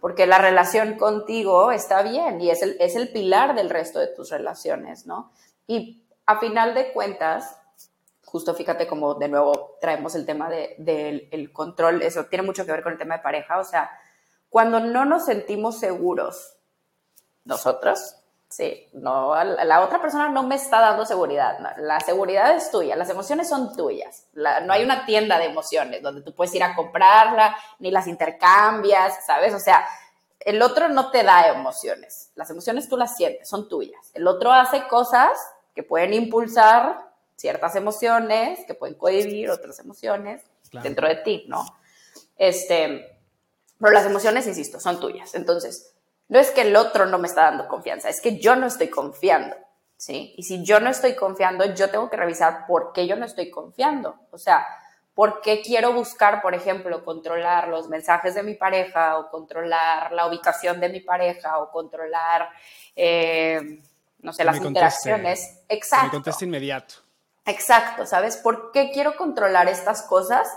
[SPEAKER 3] porque la relación contigo está bien y es el, es el pilar del resto de tus relaciones, ¿no? Y a final de cuentas, justo fíjate como de nuevo traemos el tema del control, eso tiene mucho que ver con el tema de pareja, o sea, cuando no nos sentimos seguros nosotros, sí, no, la otra persona no me está dando seguridad, la seguridad es tuya, las emociones son tuyas, no hay una tienda de emociones donde tú puedes ir a comprarla, ni las intercambias, ¿sabes? O sea, el otro no te da emociones, las emociones tú las sientes, son tuyas, el otro hace cosas que pueden impulsar ciertas emociones, que pueden cohibir otras emociones dentro de ti, ¿no? Este, pero las emociones, insisto, son tuyas. Entonces, no es que el otro no me está dando confianza, es que yo no estoy confiando, ¿sí? Y si yo no estoy confiando, yo tengo que revisar por qué yo no estoy confiando. O sea, ¿por qué quiero buscar, por ejemplo, controlar los mensajes de mi pareja o controlar la ubicación de mi pareja o controlar, eh, no sé, las interacciones?
[SPEAKER 2] Exacto. me conteste inmediato.
[SPEAKER 3] Exacto, ¿sabes? ¿Por qué quiero controlar estas cosas?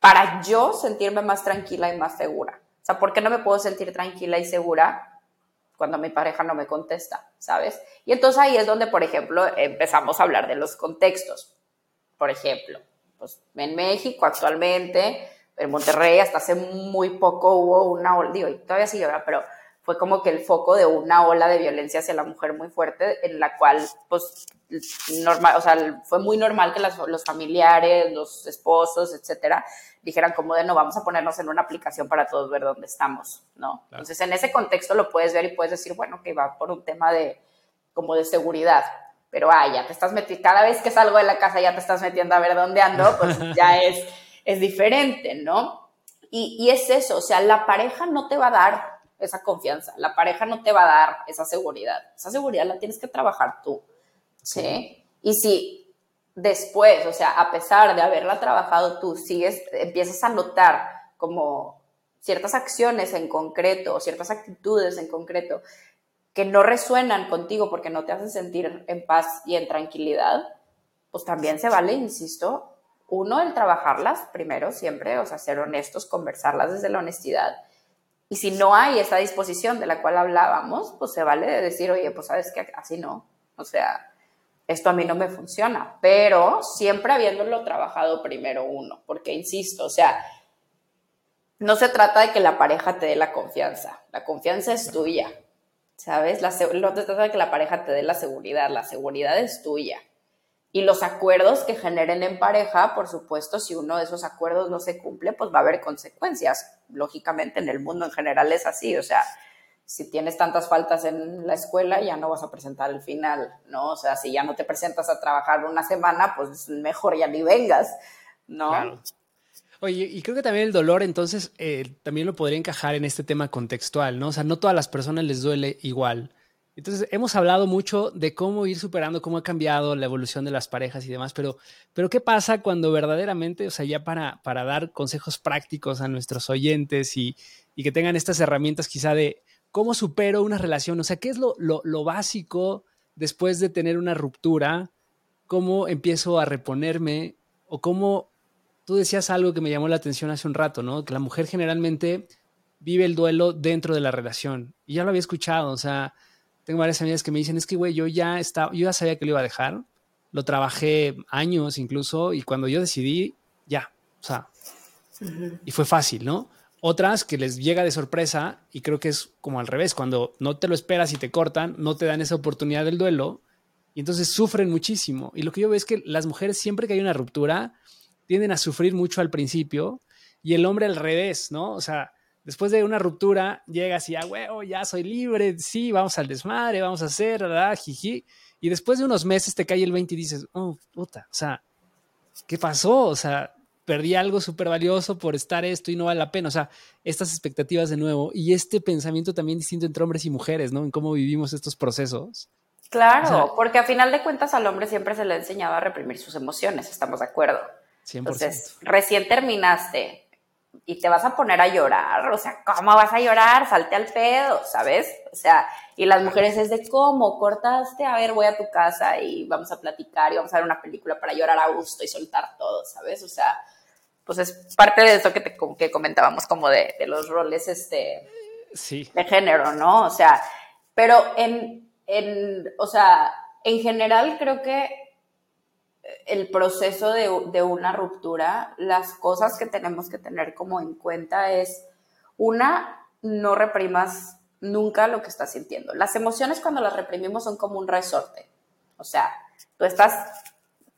[SPEAKER 3] Para yo sentirme más tranquila y más segura. O sea, ¿por qué no me puedo sentir tranquila y segura cuando mi pareja no me contesta? ¿Sabes? Y entonces ahí es donde, por ejemplo, empezamos a hablar de los contextos. Por ejemplo, pues en México actualmente, en Monterrey, hasta hace muy poco hubo una digo, y todavía sigue, pero fue como que el foco de una ola de violencia hacia la mujer muy fuerte, en la cual, pues, normal, o sea, fue muy normal que los familiares, los esposos, etcétera, dijeran como de no, vamos a ponernos en una aplicación para todos ver dónde estamos, ¿no? Entonces, en ese contexto lo puedes ver y puedes decir, bueno, que va por un tema de, como de seguridad, pero ah, ya te estás metiendo, cada vez que salgo de la casa ya te estás metiendo a ver dónde ando, pues [laughs] ya es, es diferente, ¿no? Y, y es eso, o sea, la pareja no te va a dar esa confianza, la pareja no te va a dar esa seguridad, esa seguridad la tienes que trabajar tú. ¿sí? Y si después, o sea, a pesar de haberla trabajado tú, sigues, empiezas a notar como ciertas acciones en concreto o ciertas actitudes en concreto que no resuenan contigo porque no te hacen sentir en paz y en tranquilidad, pues también se vale, insisto, uno, el trabajarlas primero, siempre, o sea, ser honestos, conversarlas desde la honestidad. Y si no hay esa disposición de la cual hablábamos, pues se vale de decir, oye, pues sabes que así no. O sea, esto a mí no me funciona, pero siempre habiéndolo trabajado primero uno, porque insisto, o sea, no se trata de que la pareja te dé la confianza, la confianza es tuya, ¿sabes? no se trata de que la pareja te dé la seguridad, la seguridad es tuya. Y los acuerdos que generen en pareja, por supuesto, si uno de esos acuerdos no se cumple, pues va a haber consecuencias. Lógicamente, en el mundo en general es así, o sea, si tienes tantas faltas en la escuela, ya no vas a presentar el final, ¿no? O sea, si ya no te presentas a trabajar una semana, pues mejor ya ni vengas, ¿no? Claro.
[SPEAKER 2] Oye, y creo que también el dolor, entonces, eh, también lo podría encajar en este tema contextual, ¿no? O sea, no todas las personas les duele igual. Entonces, hemos hablado mucho de cómo ir superando, cómo ha cambiado la evolución de las parejas y demás, pero, pero ¿qué pasa cuando verdaderamente, o sea, ya para, para dar consejos prácticos a nuestros oyentes y, y que tengan estas herramientas quizá de, ¿Cómo supero una relación? O sea, ¿qué es lo, básico después de tener una ruptura? ¿Cómo empiezo a reponerme? O cómo tú decías algo que me llamó la atención hace un rato, ¿no? Que la mujer generalmente vive el duelo dentro de la relación. Y ya lo había escuchado, o sea, tengo varias amigas que me dicen, es que, güey, yo ya estaba, yo ya sabía que lo iba a dejar, lo trabajé años incluso, y cuando yo decidí, ya, o sea, y fue fácil, ¿no? Otras que les llega de sorpresa y creo que es como al revés, cuando no te lo esperas y te cortan, no te dan esa oportunidad del duelo y entonces sufren muchísimo. Y lo que yo veo es que las mujeres siempre que hay una ruptura tienden a sufrir mucho al principio y el hombre al revés, ¿no? O sea, después de una ruptura llegas y ya, huevo, ya soy libre, sí, vamos al desmadre, vamos a hacer, ¿verdad? Jiji. Y después de unos meses te cae el 20 y dices, oh, puta, o sea, ¿qué pasó? O sea, perdí algo súper valioso por estar esto y no vale la pena. O sea, estas expectativas de nuevo y este pensamiento también distinto entre hombres y mujeres, ¿no? En cómo vivimos estos procesos.
[SPEAKER 3] Claro, porque a final de cuentas al hombre siempre se le ha enseñado a reprimir sus emociones, estamos de acuerdo. 100%. Entonces, recién terminaste y te vas a poner a llorar, o sea, ¿cómo vas a llorar? Salte al pedo, ¿sabes? O sea, y las mujeres es de cómo, cortaste, a ver, voy a tu casa y vamos a platicar y vamos a ver una película para llorar a gusto y soltar todo, ¿sabes? O sea, pues es parte de eso que, te, que comentábamos como de, los roles este,
[SPEAKER 2] sí.
[SPEAKER 3] de género, ¿no? O sea, pero en, en, o sea, en general creo que el proceso de, de, una ruptura, las cosas que tenemos que tener como en cuenta es, una, no reprimas nunca lo que estás sintiendo. Las emociones cuando las reprimimos son como un resorte. O sea, tú estás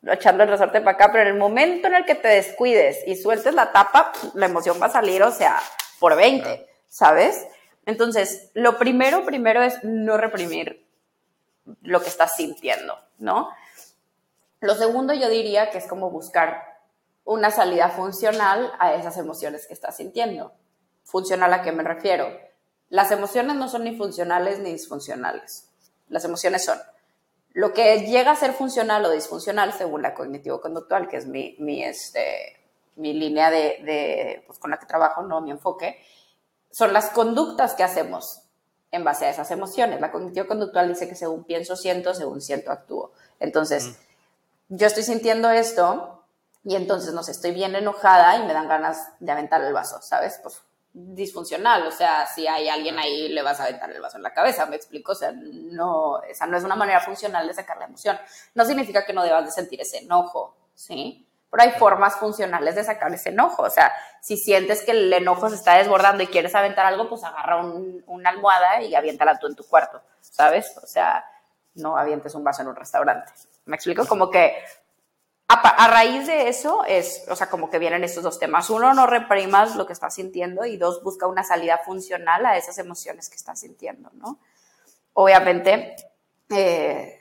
[SPEAKER 3] echando el resorte para acá, pero en el momento en el que te descuides y sueltes la tapa, la emoción va a salir, o sea, por 20, ¿sabes? Entonces, lo primero, primero es no reprimir lo que estás sintiendo, ¿no? Lo segundo yo diría que es como buscar una salida funcional a esas emociones que estás sintiendo. ¿Funcional a qué me refiero? Las emociones no son ni funcionales ni disfuncionales. Las emociones son lo que llega a ser funcional o disfuncional según la cognitivo-conductual, que es mi, mi, este, mi línea de, de pues, con la que trabajo, no mi enfoque, son las conductas que hacemos en base a esas emociones. La cognitivo-conductual dice que según pienso, siento, según siento, actúo. Entonces, mm yo estoy sintiendo esto y entonces, no sé, estoy bien enojada y me dan ganas de aventar el vaso, ¿sabes? Pues disfuncional, o sea, si hay alguien ahí le vas a aventar el vaso en la cabeza, me explico, o sea, no, esa no es una manera funcional de sacar la emoción. No significa que no debas de sentir ese enojo, ¿sí? Pero hay formas funcionales de sacar ese enojo, o sea, si sientes que el enojo se está desbordando y quieres aventar algo, pues agarra una almohada y aviéntala tú en tu cuarto, ¿sabes? O sea, no avientes un vaso en un restaurante. ¿Me explico? Como que a, raíz de eso es, o sea, como que vienen estos dos temas. Uno, no reprimas lo que estás sintiendo y dos, busca una salida funcional a esas emociones que estás sintiendo, ¿no? Obviamente, eh,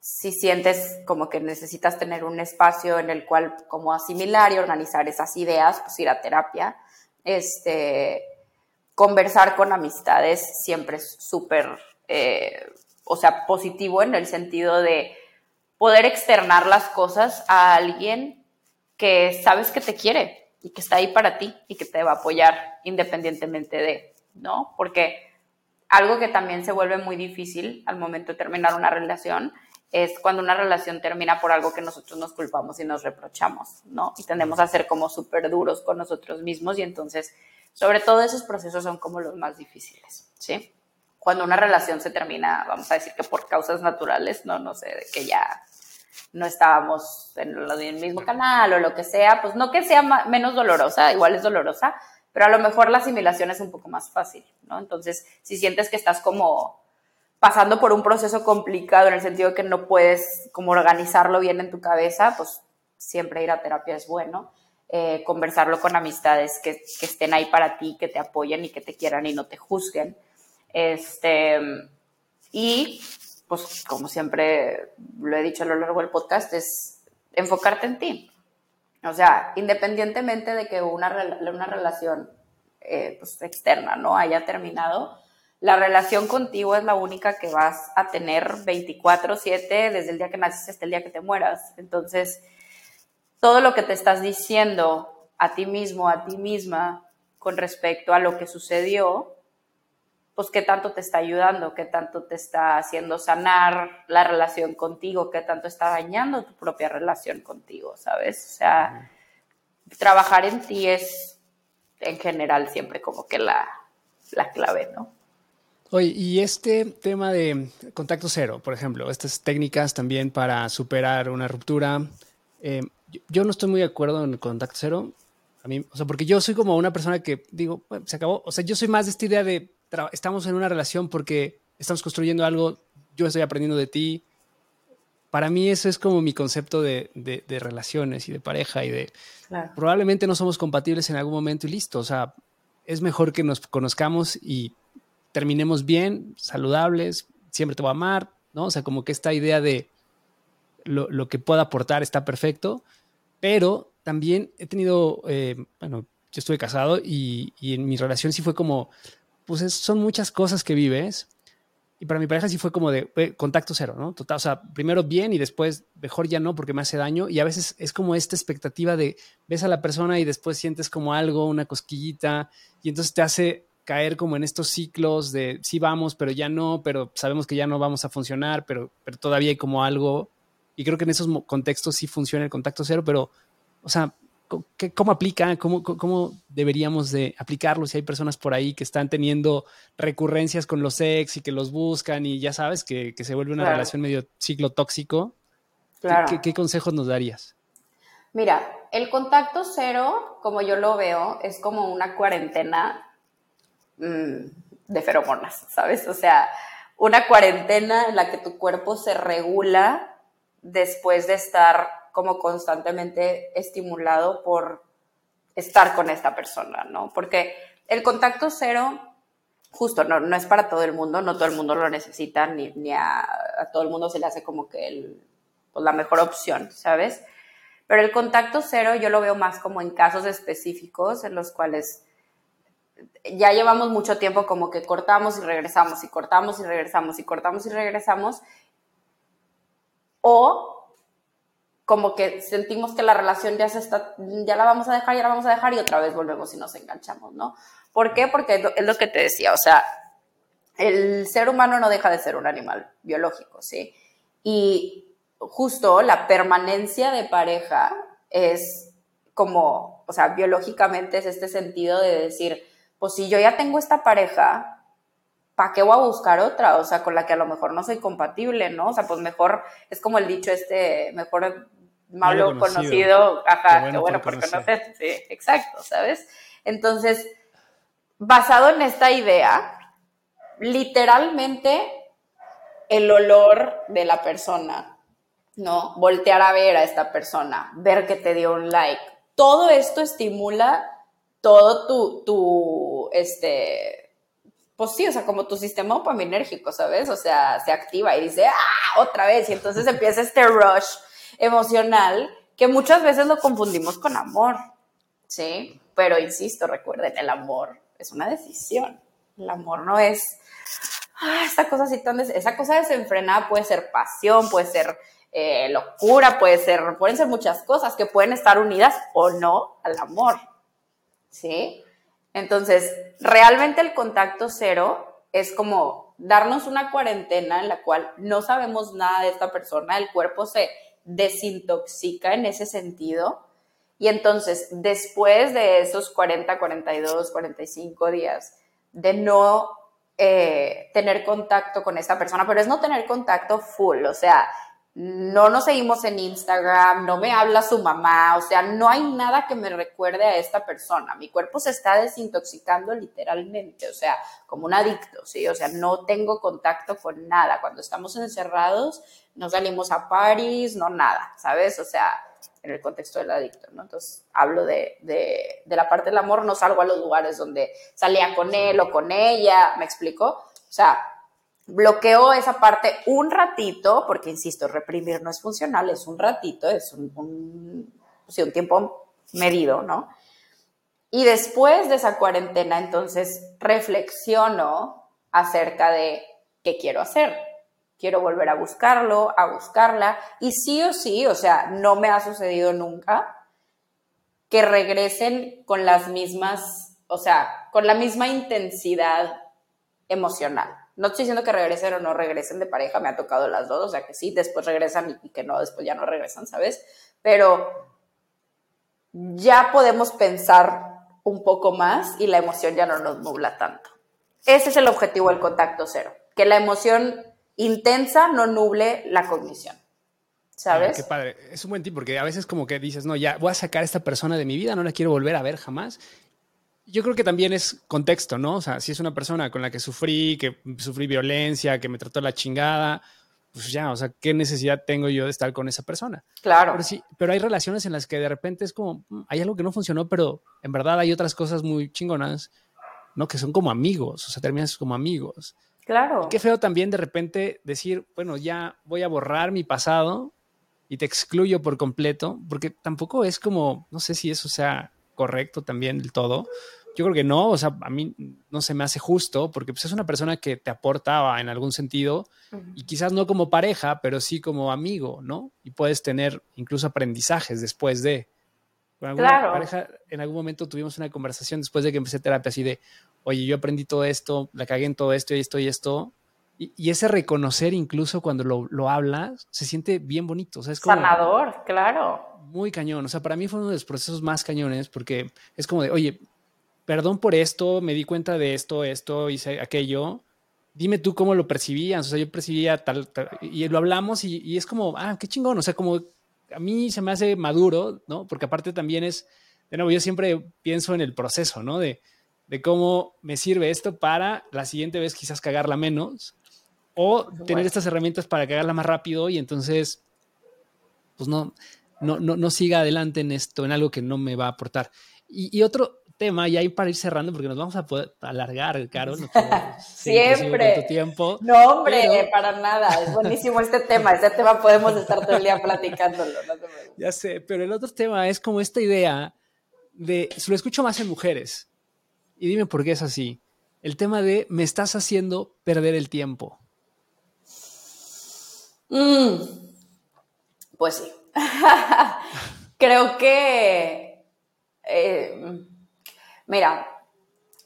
[SPEAKER 3] si sientes como que necesitas tener un espacio en el cual como asimilar y organizar esas ideas, pues ir a terapia, este, conversar con amistades siempre es súper, eh, o sea, positivo en el sentido de poder externar las cosas a alguien que sabes que te quiere y que está ahí para ti y que te va a apoyar independientemente de, ¿no? Porque algo que también se vuelve muy difícil al momento de terminar una relación es cuando una relación termina por algo que nosotros nos culpamos y nos reprochamos, ¿no? Y tendemos a ser como súper duros con nosotros mismos y entonces, sobre todo esos procesos son como los más difíciles, ¿sí? Cuando una relación se termina, vamos a decir que por causas naturales, no, no sé, que ya no estábamos en el mismo canal o lo que sea, pues no que sea menos dolorosa, igual es dolorosa, pero a lo mejor la asimilación es un poco más fácil, ¿no? Entonces, si sientes que estás como pasando por un proceso complicado en el sentido de que no puedes como organizarlo bien en tu cabeza, pues siempre ir a terapia es bueno. Eh, conversarlo con amistades que, que, estén ahí para ti, que te apoyen y que te quieran y no te juzguen. Este, y pues como siempre lo he dicho a lo largo del podcast, es enfocarte en ti. O sea, independientemente de que una, una relación eh, pues, externa no haya terminado, la relación contigo es la única que vas a tener 24/7 desde el día que naces hasta el día que te mueras. Entonces, todo lo que te estás diciendo a ti mismo, a ti misma, con respecto a lo que sucedió, pues qué tanto te está ayudando, qué tanto te está haciendo sanar la relación contigo, qué tanto está dañando tu propia relación contigo, ¿sabes? O sea, trabajar en ti es en general siempre como que la, clave, ¿no?
[SPEAKER 2] Oye, y este tema de contacto cero, por ejemplo, estas técnicas también para superar una ruptura, eh, yo no estoy muy de acuerdo en el contacto cero. A mí, o sea, porque yo soy como una persona que digo, se acabó. O sea, yo soy más de esta idea de estamos en una relación porque estamos construyendo algo, yo estoy aprendiendo de ti. Para mí eso es como mi concepto de, de, relaciones y de pareja y de probablemente no somos compatibles en algún momento y listo. O sea, es mejor que nos conozcamos y terminemos bien, saludables, siempre te voy a amar, ¿no? O sea, como que esta idea de lo, lo que pueda aportar está perfecto, pero también he tenido, eh, bueno, yo estuve casado y, y en mi relación sí fue como, pues son muchas cosas que vives. Y para mi pareja sí fue como de contacto cero, ¿no? Total, o sea, primero bien y después mejor ya no porque me hace daño. Y a veces es como esta expectativa de ves a la persona y después sientes como algo, una cosquillita, y entonces te hace caer como en estos ciclos de sí vamos, pero ya no, pero sabemos que ya no vamos a funcionar, pero, pero todavía hay como algo. Y creo que en esos contextos sí funciona el contacto cero, pero, o sea, ¿cómo aplica? ¿Cómo, ¿Cómo deberíamos de aplicarlo si hay personas por ahí que están teniendo recurrencias con los ex y que los buscan y ya sabes que, se vuelve una relación medio ciclo tóxico? ¿Qué, consejos nos darías?
[SPEAKER 3] Mira, el contacto cero, como yo lo veo, es como una cuarentena mm, de feromonas, ¿sabes? O sea, una cuarentena en la que tu cuerpo se regula después de estar como constantemente estimulado por estar con esta persona, ¿no? Porque el contacto cero, justo, no, es para todo el mundo, no todo el mundo lo necesita, ni, ni a, todo el mundo se le hace como que el, pues, la mejor opción, ¿sabes? Pero el contacto cero yo lo veo más como en casos específicos en los cuales ya llevamos mucho tiempo como que cortamos y regresamos y cortamos y regresamos y cortamos y regresamos. O como que sentimos que la relación ya se está, ya la vamos a dejar, ya la vamos a dejar y otra vez volvemos y nos enganchamos, ¿no? ¿Por qué? Porque es lo, que te decía, o sea, el ser humano no deja de ser un animal biológico, ¿sí? Y justo la permanencia de pareja es como, o sea, biológicamente es este sentido de decir, pues si yo ya tengo esta pareja, ¿para qué voy a buscar otra? O sea, con la que a lo mejor no soy compatible, ¿no? O sea, pues mejor, es como el dicho este, mejor malo conocido, ajá, qué bueno, por conocer, sí, exacto, ¿sabes? Entonces, basado en esta idea, literalmente el olor de la persona, ¿no? Voltear a ver a esta persona, ver que te dio un like, todo esto estimula todo tu, tu, este, pues sí, o sea, como tu sistema dopaminérgico, ¿sabes? O sea, se activa y dice, ¡ah! Otra vez. Y entonces empieza este rush emocional que muchas veces lo confundimos con amor, ¿sí? Pero insisto, recuerden, el amor es una decisión. El amor no es, ah, esta cosa así tan, esa cosa desenfrenada puede ser pasión, puede ser eh, locura, puede ser, pueden ser muchas cosas que pueden estar unidas o no al amor. ¿sí? Entonces, realmente el contacto cero es como darnos una cuarentena en la cual no sabemos nada de esta persona, el cuerpo se desintoxica en ese sentido. Y entonces, después de esos 40, 42, 45 días de no eh, tener contacto con esta persona, pero es no tener contacto full, o sea, no nos seguimos en Instagram, no me habla su mamá, o sea, no hay nada que me recuerde a esta persona. Mi cuerpo se está desintoxicando literalmente, o sea, como un adicto, ¿sí? O sea, no tengo contacto con nada. Cuando estamos encerrados, no salimos a París, no nada, ¿sabes? O sea, en el contexto del adicto, ¿no? Entonces, hablo de, de, de la parte del amor, no salgo a los lugares donde salía con él o con ella, ¿me explico? O sea, bloqueo esa parte un ratito, porque insisto, reprimir no es funcional, es un ratito, es un, un, un tiempo medido, ¿no? Y después de esa cuarentena, entonces reflexiono acerca de qué quiero hacer. Quiero volver a buscarlo, a buscarla. Y sí o sí, o sea, no me ha sucedido nunca que regresen con las mismas, o sea, con la misma intensidad emocional. No estoy diciendo que regresen o no regresen de pareja, me ha tocado las dos, o sea que sí, después regresan y que no, después ya no regresan, ¿sabes? Pero ya podemos pensar un poco más y la emoción ya no nos nubla tanto. Ese es el objetivo del contacto cero, que la emoción intensa no nuble la cognición. ¿Sabes?
[SPEAKER 2] qué padre. Es un buen tip porque a veces como que dices, no, ya voy a sacar a esta persona de mi vida, no la quiero volver a ver jamás yo creo que también es contexto, ¿no? O sea, si es una persona con la que sufrí, que sufrí violencia, que me trató la chingada, pues ya, o sea, ¿qué necesidad tengo yo de estar con esa persona?
[SPEAKER 3] Claro.
[SPEAKER 2] Pero sí, pero hay relaciones en las que de repente es como, mm, hay algo que no funcionó, pero en verdad hay otras cosas muy chingonas, ¿no? Que son como amigos, o sea, terminas como amigos.
[SPEAKER 3] Claro.
[SPEAKER 2] qué feo también de repente decir, bueno, ya voy a borrar mi pasado y te excluyo por completo, porque tampoco es como, no sé si eso sea correcto también del todo, yo creo que no, o sea, a mí no se me hace justo porque pues, es una persona que te aportaba en algún sentido y quizás no como pareja, pero sí como amigo, ¿no? Y puedes tener incluso aprendizajes después de. Con alguna pareja, en algún momento tuvimos una conversación después de que empecé terapia así de, oye, yo aprendí todo esto, la cagué en todo esto y esto y esto, Y, ese reconocer incluso cuando lo, lo, hablas, se siente bien bonito. O sea, es como,
[SPEAKER 3] Sanador, claro.
[SPEAKER 2] Muy cañón. O sea, para mí fue uno de los procesos más cañones porque es como de, oye, perdón por esto, me di cuenta de esto, esto, hice aquello. Dime tú cómo lo percibías. O sea, yo percibía tal, y lo hablamos y, y, es como, ah, qué chingón. O sea, como a mí se me hace maduro, ¿no? Porque aparte también es, de nuevo, yo siempre pienso en el proceso, ¿no? De, de cómo me sirve esto para la siguiente vez quizás cagarla menos o tener estas herramientas para cagarla más rápido y entonces, pues no, no, no, siga adelante en esto, en algo que no me va a aportar. Y, otro tema, y ahí para ir cerrando, porque nos vamos a poder alargar, Caro. No [laughs]
[SPEAKER 3] Siempre. tiempo, no, hombre, para nada. Es buenísimo este tema. Este tema podemos estar todo el día platicándolo.
[SPEAKER 2] ya sé, pero el otro tema es como esta idea de, se lo escucho más en mujeres, y dime por qué es así. El tema de me estás haciendo perder el tiempo.
[SPEAKER 3] Mm, pues sí. [laughs] Creo que, eh, mira,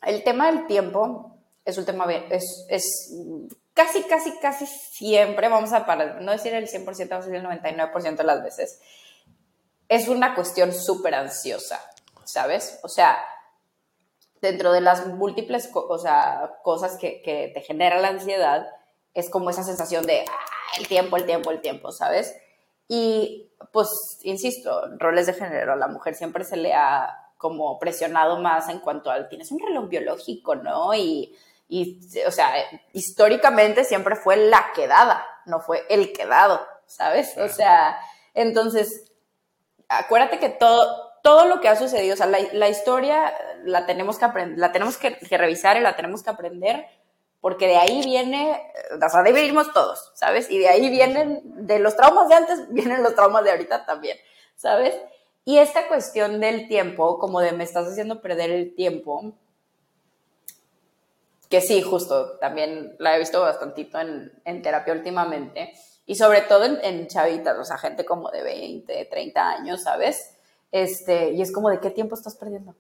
[SPEAKER 3] el tema del tiempo es un tema, es, es casi, casi, casi siempre, vamos a parar, no decir el 100%, vamos a decir el 99% de las veces, es una cuestión súper ansiosa, ¿sabes? O sea, dentro de las múltiples o sea, cosas que, que te genera la ansiedad, es como esa sensación de ah, el tiempo, el tiempo, el tiempo, ¿sabes? Y pues, insisto, roles de género, a la mujer siempre se le ha como presionado más en cuanto al, tienes un reloj biológico, ¿no? Y, y, o sea, históricamente siempre fue la quedada, no fue el quedado, ¿sabes? O sea, entonces, acuérdate que todo, todo lo que ha sucedido, o sea, la, la historia la tenemos que aprender, la tenemos que, que revisar y la tenemos que aprender porque de ahí viene, o sea, de ahí venimos todos, ¿sabes? Y de ahí vienen, de los traumas de antes, [laughs] vienen los traumas de ahorita también, ¿sabes? Y esta cuestión del tiempo, como de me estás haciendo perder el tiempo, que sí, justo, también la he visto bastantito en, en terapia últimamente, y sobre todo en, en, chavitas, o sea, gente como de 20, 30 años, ¿sabes? Este, y es como de qué tiempo estás perdiendo.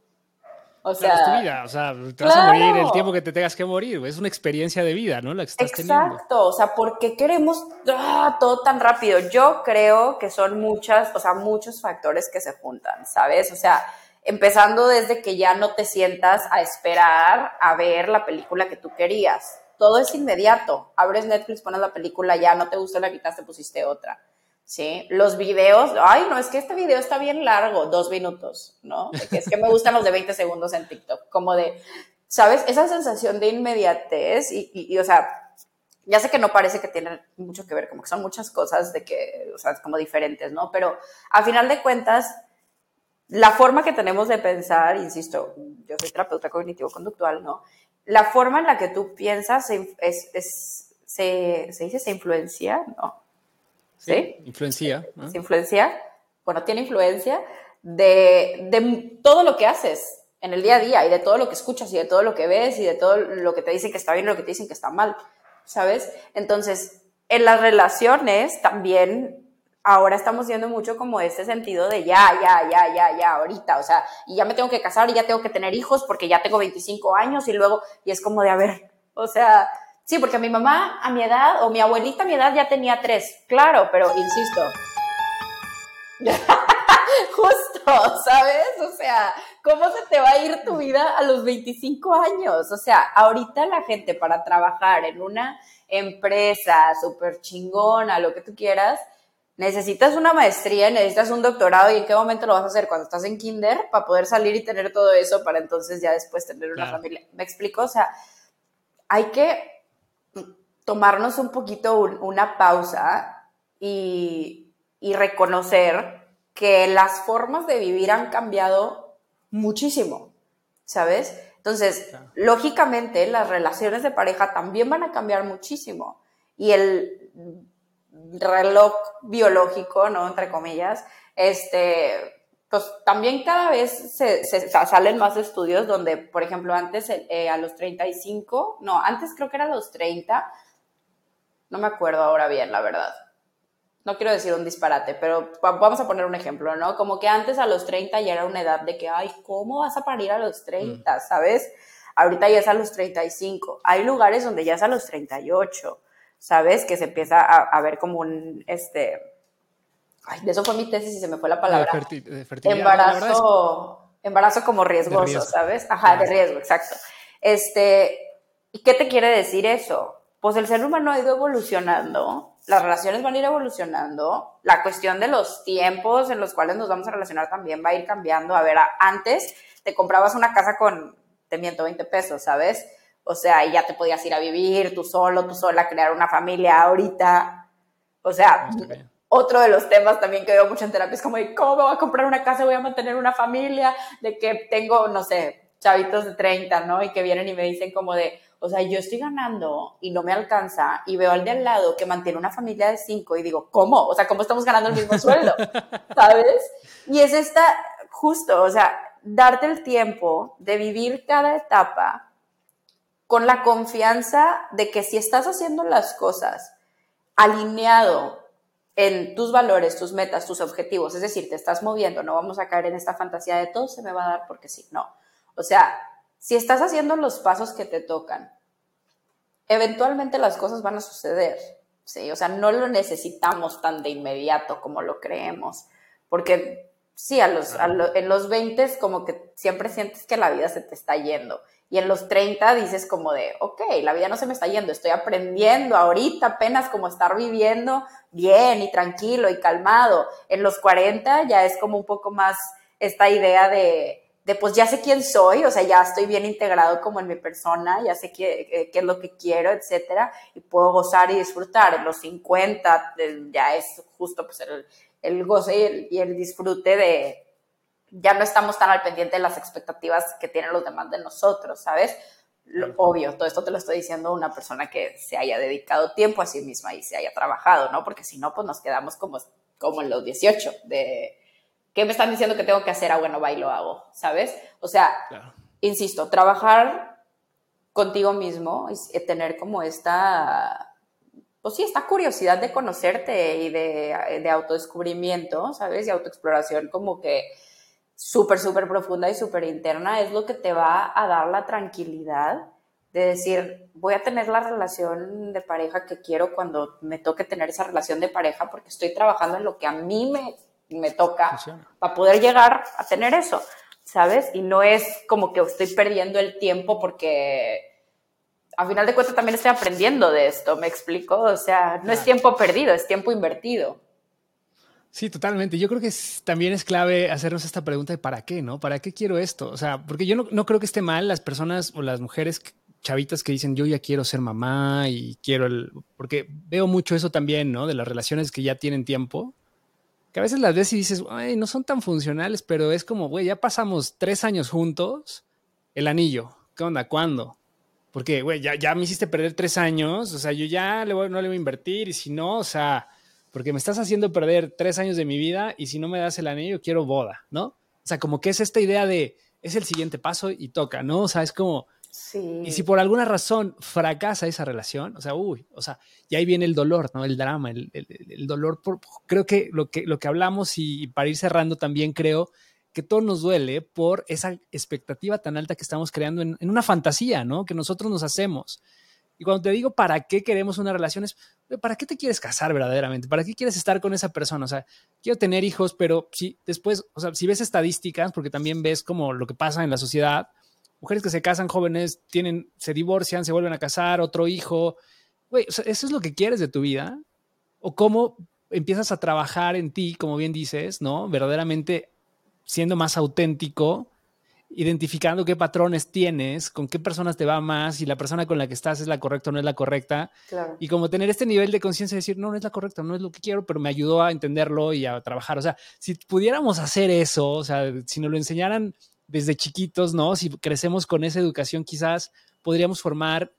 [SPEAKER 2] O sea, es tu vida, o sea, te vas a morir el tiempo que te tengas que morir, es una experiencia de vida, ¿no? La que estás
[SPEAKER 3] Exacto, o sea, ¿por qué queremos ah, todo tan rápido? Yo creo que son muchas, o sea, muchos factores que se juntan, ¿sabes? O sea, empezando desde que ya no te sientas a esperar a ver la película que tú querías. Todo es inmediato. Abres Netflix, pones la película, ya no te gustó, la quitaste, pusiste otra. ¿Sí? Los videos, ay, no, es que este video está bien largo, dos minutos, ¿no? Es que me gustan los de 20 segundos en TikTok, como de, ¿sabes? Esa sensación de inmediatez y, y, o sea, ya sé que no parece que tienen mucho que ver, como que son muchas cosas de que, o sea, como diferentes, ¿no? Pero a final de cuentas, la forma que tenemos de pensar, insisto, yo soy terapeuta cognitivo-conductual, ¿no? La forma en la que tú piensas es, es, se, se dice, se influencia, ¿no? ¿Sí?
[SPEAKER 2] Influencia.
[SPEAKER 3] influencia, bueno, tiene influencia de, de, todo lo que haces en el día a día y de todo lo que escuchas y de todo lo que ves y de todo lo que te dicen que está bien y lo que te dicen que está mal, ¿sabes? Entonces, en las relaciones también ahora estamos viendo mucho como este sentido de ya, ya, ya, ya, ya, ahorita, o sea, y ya me tengo que casar y ya tengo que tener hijos porque ya tengo 25 años y luego, y es como de, a ver, o sea, Sí, porque mi mamá a mi edad o mi abuelita a mi edad ya tenía tres, claro, pero insisto. [laughs] Justo, ¿sabes? O sea, ¿cómo se te va a ir tu vida a los 25 años? O sea, ahorita la gente para trabajar en una empresa súper chingona, lo que tú quieras, necesitas una maestría, necesitas un doctorado y en qué momento lo vas a hacer cuando estás en kinder para poder salir y tener todo eso para entonces ya después tener una familia. ¿Me explico? O sea, hay que tomarnos un poquito una pausa y, reconocer que las formas de vivir han cambiado muchísimo, ¿sabes? Entonces, lógicamente, las relaciones de pareja también van a cambiar muchísimo. Y el reloj biológico, ¿no? Entre comillas, este, pues también cada vez se, salen más estudios donde, por ejemplo, antes eh, a los 35, no, antes creo que era a los 30, no me acuerdo ahora bien, la verdad. No quiero decir un disparate, pero vamos a poner un ejemplo, ¿no? Como que antes a los 30 ya era una edad de que, ay, ¿cómo vas a parir a los 30? Mm. ¿Sabes? Ahorita ya es a los 35. Hay lugares donde ya es a los 38. ¿sabes? Que se empieza a, ver como un, este, ay, de eso fue mi tesis y se me fue la palabra. embarazo, embarazo como riesgoso, ¿sabes? Ajá, de riesgo, exacto. Este, ¿y qué te quiere decir eso? Pues el ser humano ha ido evolucionando, las relaciones van a ir evolucionando, la cuestión de los tiempos en los cuales nos vamos a relacionar también va a ir cambiando. A ver, antes te comprabas una casa con, te miento, 20 pesos, ¿sabes? O sea, ya te podías ir a vivir tú solo, tú sola, crear una familia ahorita. O sea, otro de los temas también que veo mucho en terapia es como de cómo me voy a comprar una casa, voy a mantener una familia, de que tengo, no sé, chavitos de 30, ¿no? Y que vienen y me dicen como de, o sea, yo estoy ganando y no me alcanza y veo al de al lado que mantiene una familia de cinco y digo, ¿cómo? O sea, ¿cómo estamos ganando el mismo sueldo? [laughs] ¿Sabes? Y es esta, justo, o sea, darte el tiempo de vivir cada etapa con la confianza de que si estás haciendo las cosas alineado en tus valores, tus metas, tus objetivos, es decir, te estás moviendo, no vamos a caer en esta fantasía de todo se me va a dar porque sí, no. O sea, si estás haciendo los pasos que te tocan, eventualmente las cosas van a suceder, ¿sí? O sea, no lo necesitamos tan de inmediato como lo creemos, porque sí, a los, en los 20 como que siempre sientes que la vida se te está yendo y en los 30 dices como de, ok, la vida no se me está yendo, estoy aprendiendo ahorita apenas como estar viviendo bien y tranquilo y calmado. En los 40 ya es como un poco más esta idea de, de pues ya sé quién soy, o sea, ya estoy bien integrado como en mi persona, ya sé qué, eh, qué es lo que quiero, etcétera, y puedo gozar y disfrutar. En los 50 ya es justo pues el, el goce y el disfrute de, ya no estamos tan al pendiente de las expectativas que tienen los demás de nosotros, ¿sabes? obvio, todo esto te lo estoy diciendo una persona que se haya dedicado tiempo a sí misma y se haya trabajado, ¿no? Porque si no, pues nos quedamos como, como en los 18, de, ¿qué me están diciendo que tengo que hacer? Ah, bueno, bailo, hago, ¿sabes? O sea, insisto, trabajar contigo mismo y tener como esta, pues sí, esta curiosidad de conocerte y de, de autodescubrimiento, ¿sabes? Y autoexploración como que súper, súper profunda y súper interna, es lo que te va a dar la tranquilidad de decir, voy a tener la relación de pareja que quiero cuando me toque tener esa relación de pareja porque estoy trabajando en lo que a mí me, me toca para poder llegar a tener eso, ¿sabes? Y no es como que estoy perdiendo el tiempo porque a final de cuentas también estoy aprendiendo de esto, ¿me explico? O sea, no es tiempo perdido, es tiempo invertido.
[SPEAKER 2] Sí, totalmente. Yo creo que también es clave hacernos esta pregunta de para qué, ¿no? ¿Para qué quiero esto? O sea, porque yo no, creo que esté mal las personas o las mujeres chavitas que dicen yo ya quiero ser mamá y quiero el... Porque veo mucho eso también, ¿no? De las relaciones que ya tienen tiempo, que a veces las ves y dices, no son tan funcionales, pero es como, güey, ya pasamos tres años juntos, el anillo, ¿qué onda? ¿Cuándo? Porque, güey, ya, ya me hiciste perder tres años, o sea, yo ya voy, no le voy a invertir y si no, o sea porque me estás haciendo perder tres años de mi vida y si no me das el anillo, quiero boda, ¿no? O sea, como que es esta idea de, es el siguiente paso y toca, ¿no? O sea, es como... Y si por alguna razón fracasa esa relación, o sea, uy, o sea, y ahí viene el dolor, ¿no? El drama, el, dolor. Por, creo que lo, que lo que hablamos y, para ir cerrando también creo que todo nos duele por esa expectativa tan alta que estamos creando en, en una fantasía, ¿no? Que nosotros nos hacemos. Y cuando te digo para qué queremos una relación es, ¿para qué te quieres casar verdaderamente? ¿Para qué quieres estar con esa persona? O sea, quiero tener hijos, pero si después, o sea, si ves estadísticas, porque también ves como lo que pasa en la sociedad, mujeres que se casan jóvenes, tienen, se divorcian, se vuelven a casar, otro hijo. Güey, o sea, ¿eso es lo que quieres de tu vida? ¿O cómo empiezas a trabajar en ti, como bien dices, ¿no? Verdaderamente siendo más auténtico identificando qué patrones tienes, con qué personas te va más, si la persona con la que estás es la correcta o no es la correcta. Y como tener este nivel de conciencia de decir, no, no es la correcta, no es lo que quiero, pero me ayudó a entenderlo y a trabajar. O sea, si pudiéramos hacer eso, o sea, si nos lo enseñaran desde chiquitos, ¿no? Si crecemos con esa educación, quizás podríamos formar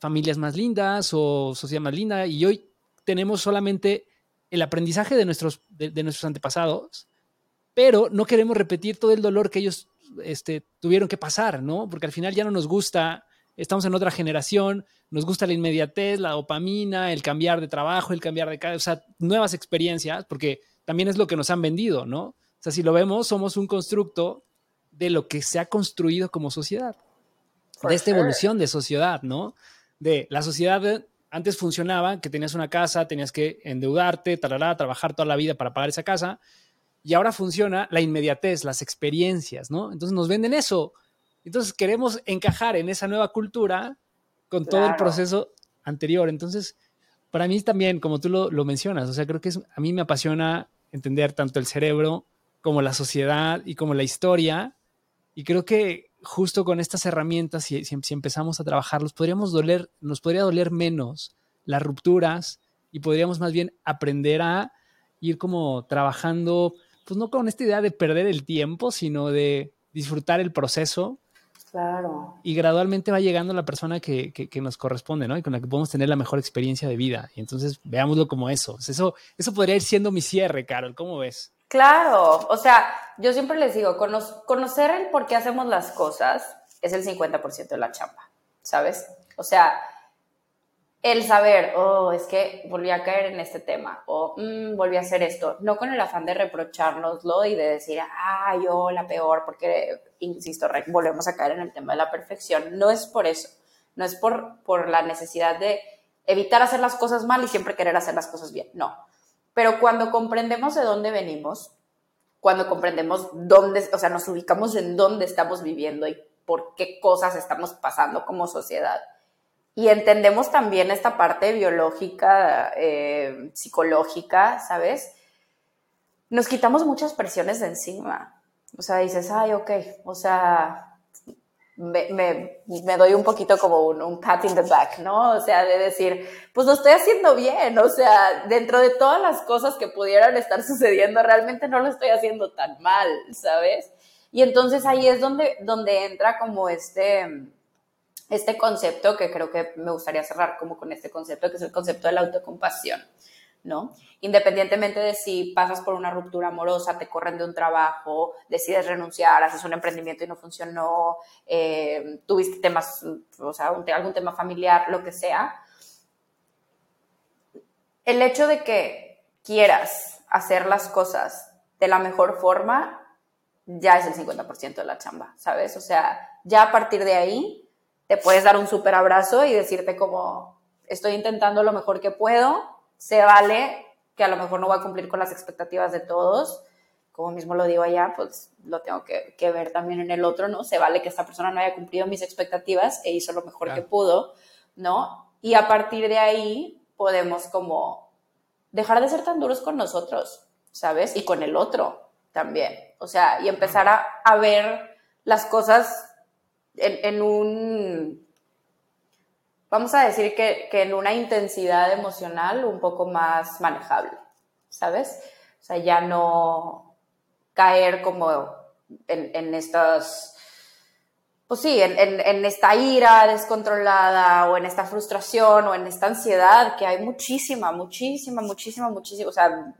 [SPEAKER 2] familias más lindas o sociedad más linda. Y hoy tenemos solamente el aprendizaje de nuestros, de nuestros antepasados, pero no queremos repetir todo el dolor que ellos este, tuvieron que pasar, ¿no? Porque al final ya no nos gusta, estamos en otra generación, nos gusta la inmediatez, la dopamina, el cambiar de trabajo, el cambiar de casa, o sea, nuevas experiencias, porque también es lo que nos han vendido, ¿no? O sea, si lo vemos, somos un constructo de lo que se ha construido como sociedad, de esta evolución de sociedad, ¿no? De la sociedad Antes funcionaba que tenías una casa, tenías que endeudarte, talará, trabajar toda la vida para pagar esa casa. Y ahora funciona la inmediatez, las experiencias, ¿no? Entonces nos venden eso. Entonces queremos encajar en esa nueva cultura con todo el proceso anterior. Entonces, para mí también, como tú lo, mencionas, o sea, creo que es, a mí me apasiona entender tanto el cerebro como la sociedad y como la historia. Y creo que justo con estas herramientas, si, si, empezamos a trabajarlos, podríamos doler, nos podría doler menos las rupturas y podríamos más bien aprender a ir como trabajando, pues no con esta idea de perder el tiempo, sino de disfrutar el proceso.
[SPEAKER 3] Claro.
[SPEAKER 2] Y gradualmente va llegando la persona que, que, nos corresponde, ¿no? Y con la que podemos tener la mejor experiencia de vida. Y entonces veámoslo como eso. Eso, eso podría ir siendo mi cierre, Carol. ¿Cómo ves?
[SPEAKER 3] Claro, o sea, yo siempre les digo, conocer el por qué hacemos las cosas es el 50% de la chamba, ¿sabes? O sea, el saber, oh, es que volví a caer en este tema, o mm, volví a hacer esto, no con el afán de reprochárnoslo y de decir, ah, yo la peor, porque, insisto, volvemos a caer en el tema de la perfección. No es por eso, no es por, por la necesidad de evitar hacer las cosas mal y siempre querer hacer las cosas bien, no pero cuando comprendemos de dónde venimos, cuando comprendemos dónde, o sea, nos ubicamos en dónde estamos viviendo y por qué cosas estamos pasando como sociedad. Y entendemos también esta parte biológica, eh, psicológica, ¿sabes? Nos quitamos muchas presiones de encima. O sea, dices, ay, ok, o sea, me, me, doy un poquito como un, un, pat in the back, ¿no? O sea, de decir, pues lo estoy haciendo bien, o sea, dentro de todas las cosas que pudieran estar [laughs] sucediendo, realmente no lo estoy haciendo tan mal, ¿sabes? Y entonces ahí es donde, donde entra como este, este concepto que creo que me gustaría cerrar como con este concepto, que es el concepto de la autocompasión. ¿No? Independientemente de si pasas por una ruptura amorosa, te corren de un trabajo, decides renunciar, haces un emprendimiento y no funcionó, eh, tuviste temas, o sea, algún tema familiar, lo que sea. El hecho de que quieras hacer las cosas de la mejor forma ya es el 50% de la chamba, ¿sabes? O sea, ya a partir de ahí te puedes dar un súper abrazo y decirte como, estoy intentando lo mejor que puedo, se vale que a lo mejor no voy a cumplir con las expectativas de todos, como mismo lo digo allá, pues lo tengo que, ver también en el otro, ¿no? Se vale que esta persona no haya cumplido mis expectativas e hizo lo mejor que pudo, ¿no? Y a partir de ahí podemos como dejar de ser tan duros con nosotros, ¿sabes? Y con el otro también. O sea, y empezar a, ver las cosas en un vamos a decir que, en una intensidad emocional un poco más manejable, ¿sabes? O sea, ya no caer como en, estas, pues sí, en, esta ira descontrolada o en esta frustración o en esta ansiedad que hay muchísima, muchísima, muchísima, muchísima. O sea,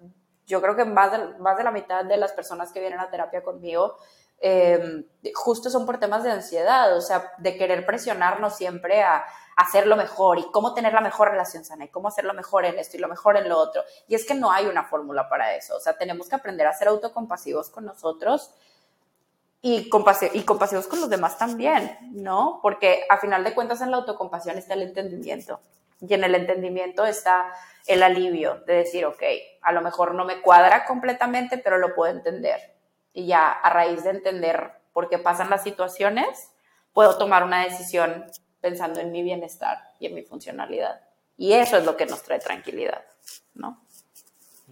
[SPEAKER 3] yo creo que más de, más de la mitad de las personas que vienen a terapia conmigo eh, justo son por temas de ansiedad, o sea, de querer presionarnos siempre a hacerlo mejor y cómo tener la mejor relación sana y cómo hacerlo mejor en esto y lo mejor en lo otro. Y es que no hay una fórmula para eso. O sea, tenemos que aprender a ser autocompasivos con nosotros y, y compasivos con los demás también, ¿no? Porque a final de cuentas en la autocompasión está el entendimiento. Y en el entendimiento está el alivio de decir, ok, a lo mejor no me cuadra completamente, pero lo puedo entender. Y ya a raíz de entender por qué pasan las situaciones, puedo tomar una decisión pensando en mi bienestar y en mi funcionalidad. Y eso es lo que nos trae tranquilidad, ¿no?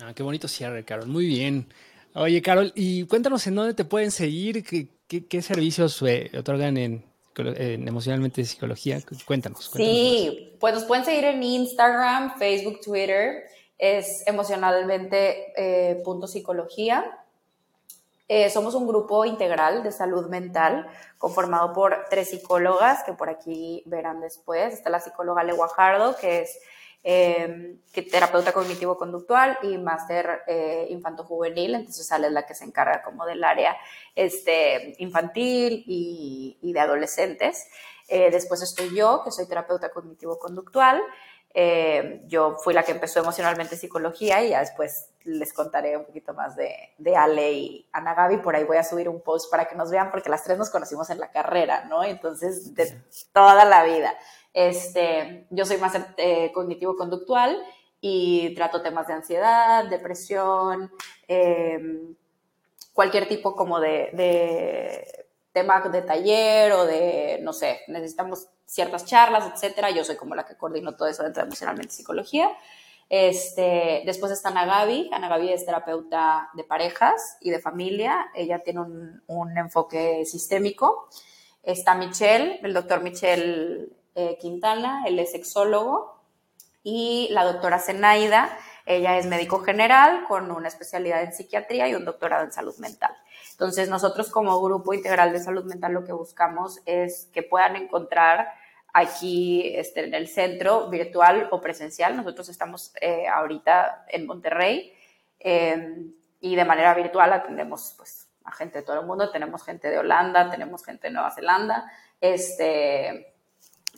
[SPEAKER 2] Ah, qué bonito cierre, Carol. Muy bien. Oye, Carol, y cuéntanos en dónde te pueden seguir, qué, qué, servicios eh, otorgan en, en, emocionalmente psicología. Cuéntanos.
[SPEAKER 3] sí, pues nos pueden seguir en Instagram, Facebook, Twitter. Es emocionalmente eh, punto psicología. Eh, somos un grupo integral de salud mental conformado por tres psicólogas que por aquí verán después. Está la psicóloga Le Guajardo, que es eh, terapeuta cognitivo-conductual y máster eh, infanto-juvenil, entonces sale la que se encarga como del área este, infantil y, y de adolescentes. después estoy yo, que soy terapeuta cognitivo-conductual. Eh, yo fui la que empezó emocionalmente psicología y ya después les contaré un poquito más de, de, Ale y Ana Gaby. Por ahí voy a subir un post para que nos vean porque las tres nos conocimos en la carrera, ¿no? Entonces, de toda la vida. Este, yo soy más eh, cognitivo-conductual y trato temas de ansiedad, depresión, em, cualquier tipo como de, de de taller o de, no sé, necesitamos ciertas charlas, etcétera. Yo soy como la que coordino todo eso dentro de emocionalmente psicología. Este, después está Ana Gaby. Ana Gaby es terapeuta de parejas y de familia. Ella tiene un, un enfoque sistémico. Está Michelle, el doctor Michelle eh, Quintana, él es sexólogo. Y la doctora Zenaida, ella es médico general con una especialidad en psiquiatría y un doctorado en salud mental. Entonces, nosotros como grupo integral de salud mental lo que buscamos es que puedan encontrar aquí este, en el centro, virtual o presencial. Nosotros estamos eh, ahorita en Monterrey em, y de manera virtual atendemos pues, a gente de todo el mundo. Tenemos gente de Holanda, tenemos gente de Nueva Zelanda, este,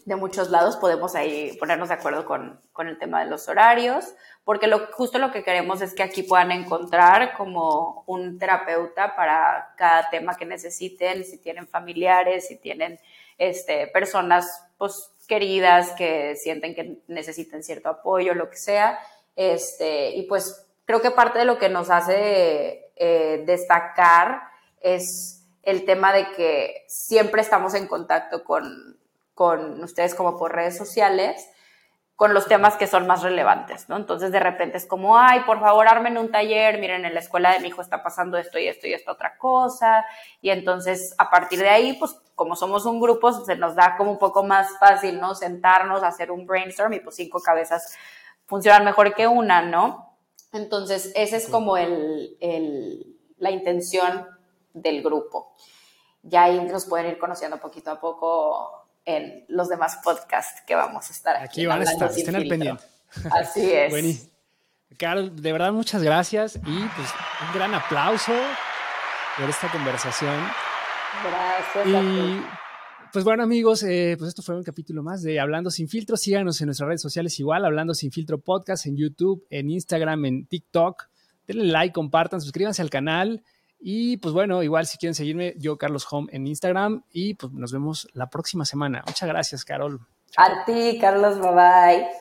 [SPEAKER 3] de muchos lados. Podemos ahí ponernos de acuerdo con, con el tema de los horarios, porque lo, justo lo que queremos es que aquí puedan encontrar como un terapeuta para cada tema que necesiten, si tienen familiares, si tienen este, personas pues, queridas que sienten que necesiten cierto apoyo, lo que sea. Este, y pues creo que parte de lo que nos hace eh, destacar es el tema de que siempre estamos en contacto con, con ustedes como por redes sociales con los temas que son más relevantes, ¿no? Entonces de repente es como, ay, por favor, armen un taller, miren, en la escuela de mi hijo está pasando esto y esto y esta otra cosa, y entonces a partir de ahí, pues como somos un grupo, se nos da como un poco más fácil, ¿no? Sentarnos, hacer un brainstorm y pues cinco cabezas funcionan mejor que una, ¿no? Entonces, esa es como el, el, la intención del grupo. Ya ahí nos pueden ir conociendo poquito a poco en los demás podcasts que vamos a estar aquí.
[SPEAKER 2] Aquí van a estar, estén al pendiente.
[SPEAKER 3] Así [laughs] es.
[SPEAKER 2] Bueno, Carol, de verdad muchas gracias y pues un gran aplauso por esta conversación.
[SPEAKER 3] Gracias.
[SPEAKER 2] Y pues bueno amigos, eh, pues esto fue un capítulo más de Hablando sin filtro. Síganos en nuestras redes sociales igual, Hablando sin filtro podcast en YouTube, en Instagram, en TikTok. Denle like, compartan, suscríbanse al canal. Y pues bueno, igual si quieren seguirme, yo Carlos Home en Instagram y pues nos vemos la próxima semana. Muchas gracias, Carol.
[SPEAKER 3] A ti, Carlos, bye bye.